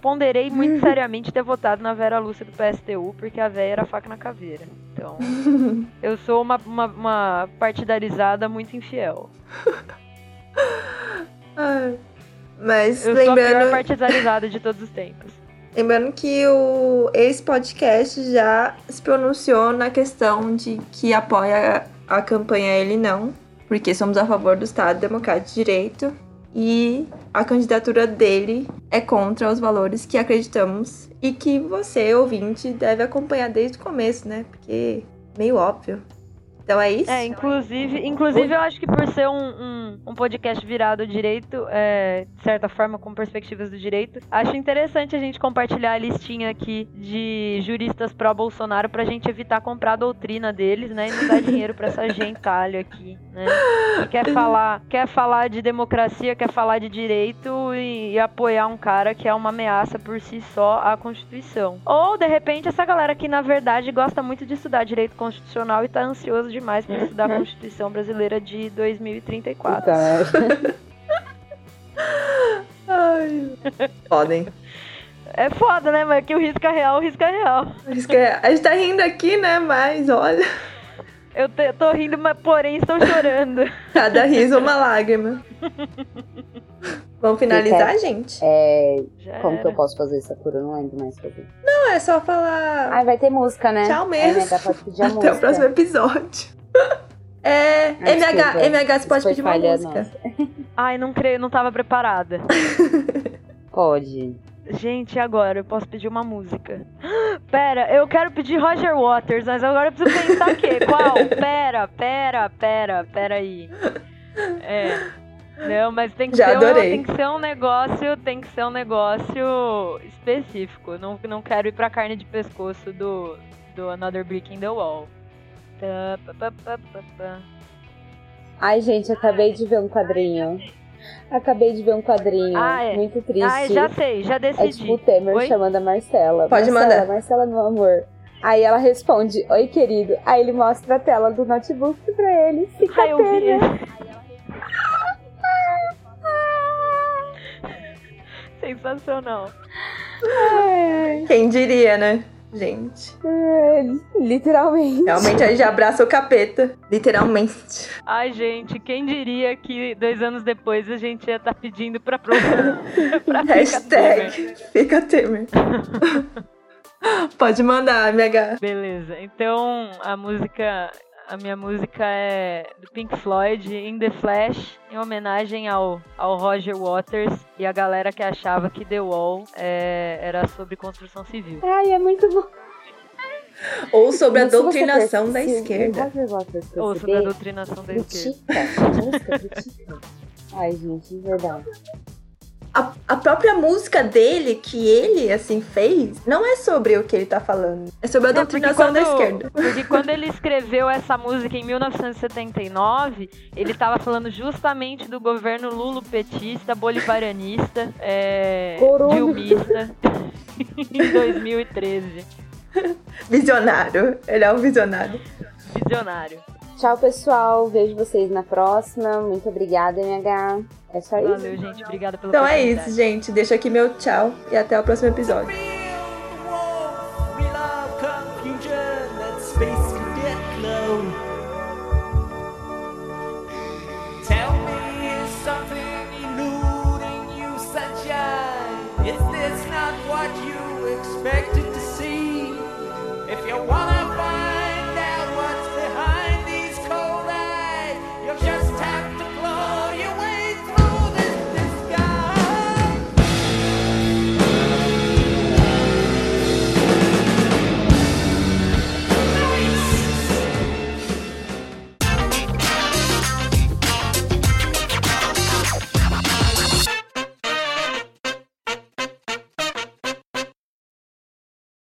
Ponderei muito seriamente ter votado na Vera Lúcia do PSTU, porque a véia era faca na caveira. Então, [laughs] eu sou uma, uma, uma partidarizada muito infiel. [laughs] Mas eu lembrando... sou a pior partidarizada de todos os tempos. Lembrando que o ex-podcast já se pronunciou na questão de que apoia a campanha Ele Não, porque somos a favor do Estado Democrático de Direito e a candidatura dele é contra os valores que acreditamos e que você, ouvinte, deve acompanhar desde o começo, né? Porque meio óbvio. Então é isso? É, inclusive, inclusive eu acho que por ser um, um, um podcast virado direito, é, de certa forma, com perspectivas do direito, acho interessante a gente compartilhar a listinha aqui de juristas pró-Bolsonaro pra gente evitar comprar a doutrina deles, né? E não dar dinheiro pra essa gentalha aqui, né? Que quer falar, quer falar de democracia, quer falar de direito e, e apoiar um cara que é uma ameaça por si só à Constituição. Ou, de repente, essa galera que, na verdade, gosta muito de estudar direito constitucional e tá ansioso demais para estudar a Constituição Brasileira de 2034. Tá. [laughs] Ai, podem. É foda, né? Mas que o risco é real, o risco é real. Risco é... A gente tá rindo aqui, né? Mas olha. Eu tô rindo, mas porém estou chorando. Cada riso uma lágrima. [laughs] Vamos finalizar, quer, gente? É. como era. que eu posso fazer, Sakura? Eu não lembro mais fazer. Não, é só falar. Ah, vai ter música, né? Tchau mesmo. É, né? pode pedir a [laughs] Até música. o próximo episódio. É, ah, MH, desculpa, MH, você pode pedir uma música. Nossa. [laughs] Ai, não creio, não tava preparada. [laughs] pode. Gente, agora eu posso pedir uma música. [gasps] Pera, eu quero pedir Roger Waters, mas agora eu preciso pensar o quê? Qual? Pera, pera, pera, pera aí. É. Não, mas tem que, Já ser adorei. Um, tem que ser um negócio, tem que ser um negócio específico. Não, não quero ir pra carne de pescoço do, do Another Brick in the Wall. Ai, gente, acabei de ver um quadrinho. Acabei de ver um quadrinho ah, é. muito triste. Ah, já sei, já decidi. É tipo o Temer Oi? chamando a Marcela. Pode Marcela, mandar. Marcela, meu amor. Aí ela responde, oi querido. Aí ele mostra a tela do notebook pra ele. Fica Ai, eu vi. Sensacional. Quem diria, né? Gente. É, literalmente. Realmente a gente abraça o capeta. Literalmente. Ai, gente, quem diria que dois anos depois a gente ia estar tá pedindo pra provar. [laughs] pra Hashtag fica Temer. [laughs] Pode mandar, MH. Beleza. Então, a música a minha música é do Pink Floyd, In The Flash, em homenagem ao, ao Roger Waters e a galera que achava que The Wall é, era sobre construção civil. Ai, é muito bom. Ou sobre a doutrinação da esquerda. Ou sobre a doutrinação da esquerda. Ai, gente, de verdade a, a própria música dele, que ele, assim, fez, não é sobre o que ele tá falando. É sobre a não, doutrinação quando, da esquerda. Porque quando ele escreveu essa música em 1979, ele tava falando justamente do governo lulopetista, bolivarianista, é, dilmista, [laughs] em 2013. Visionário. Ele é um visionário. Visionário. Tchau, pessoal. Vejo vocês na próxima. Muito obrigada, MH. É só Valeu, isso. Valeu, gente. Obrigada pelo Então é isso, gente. Deixo aqui meu tchau e até o próximo episódio. Expected to see? If you wanna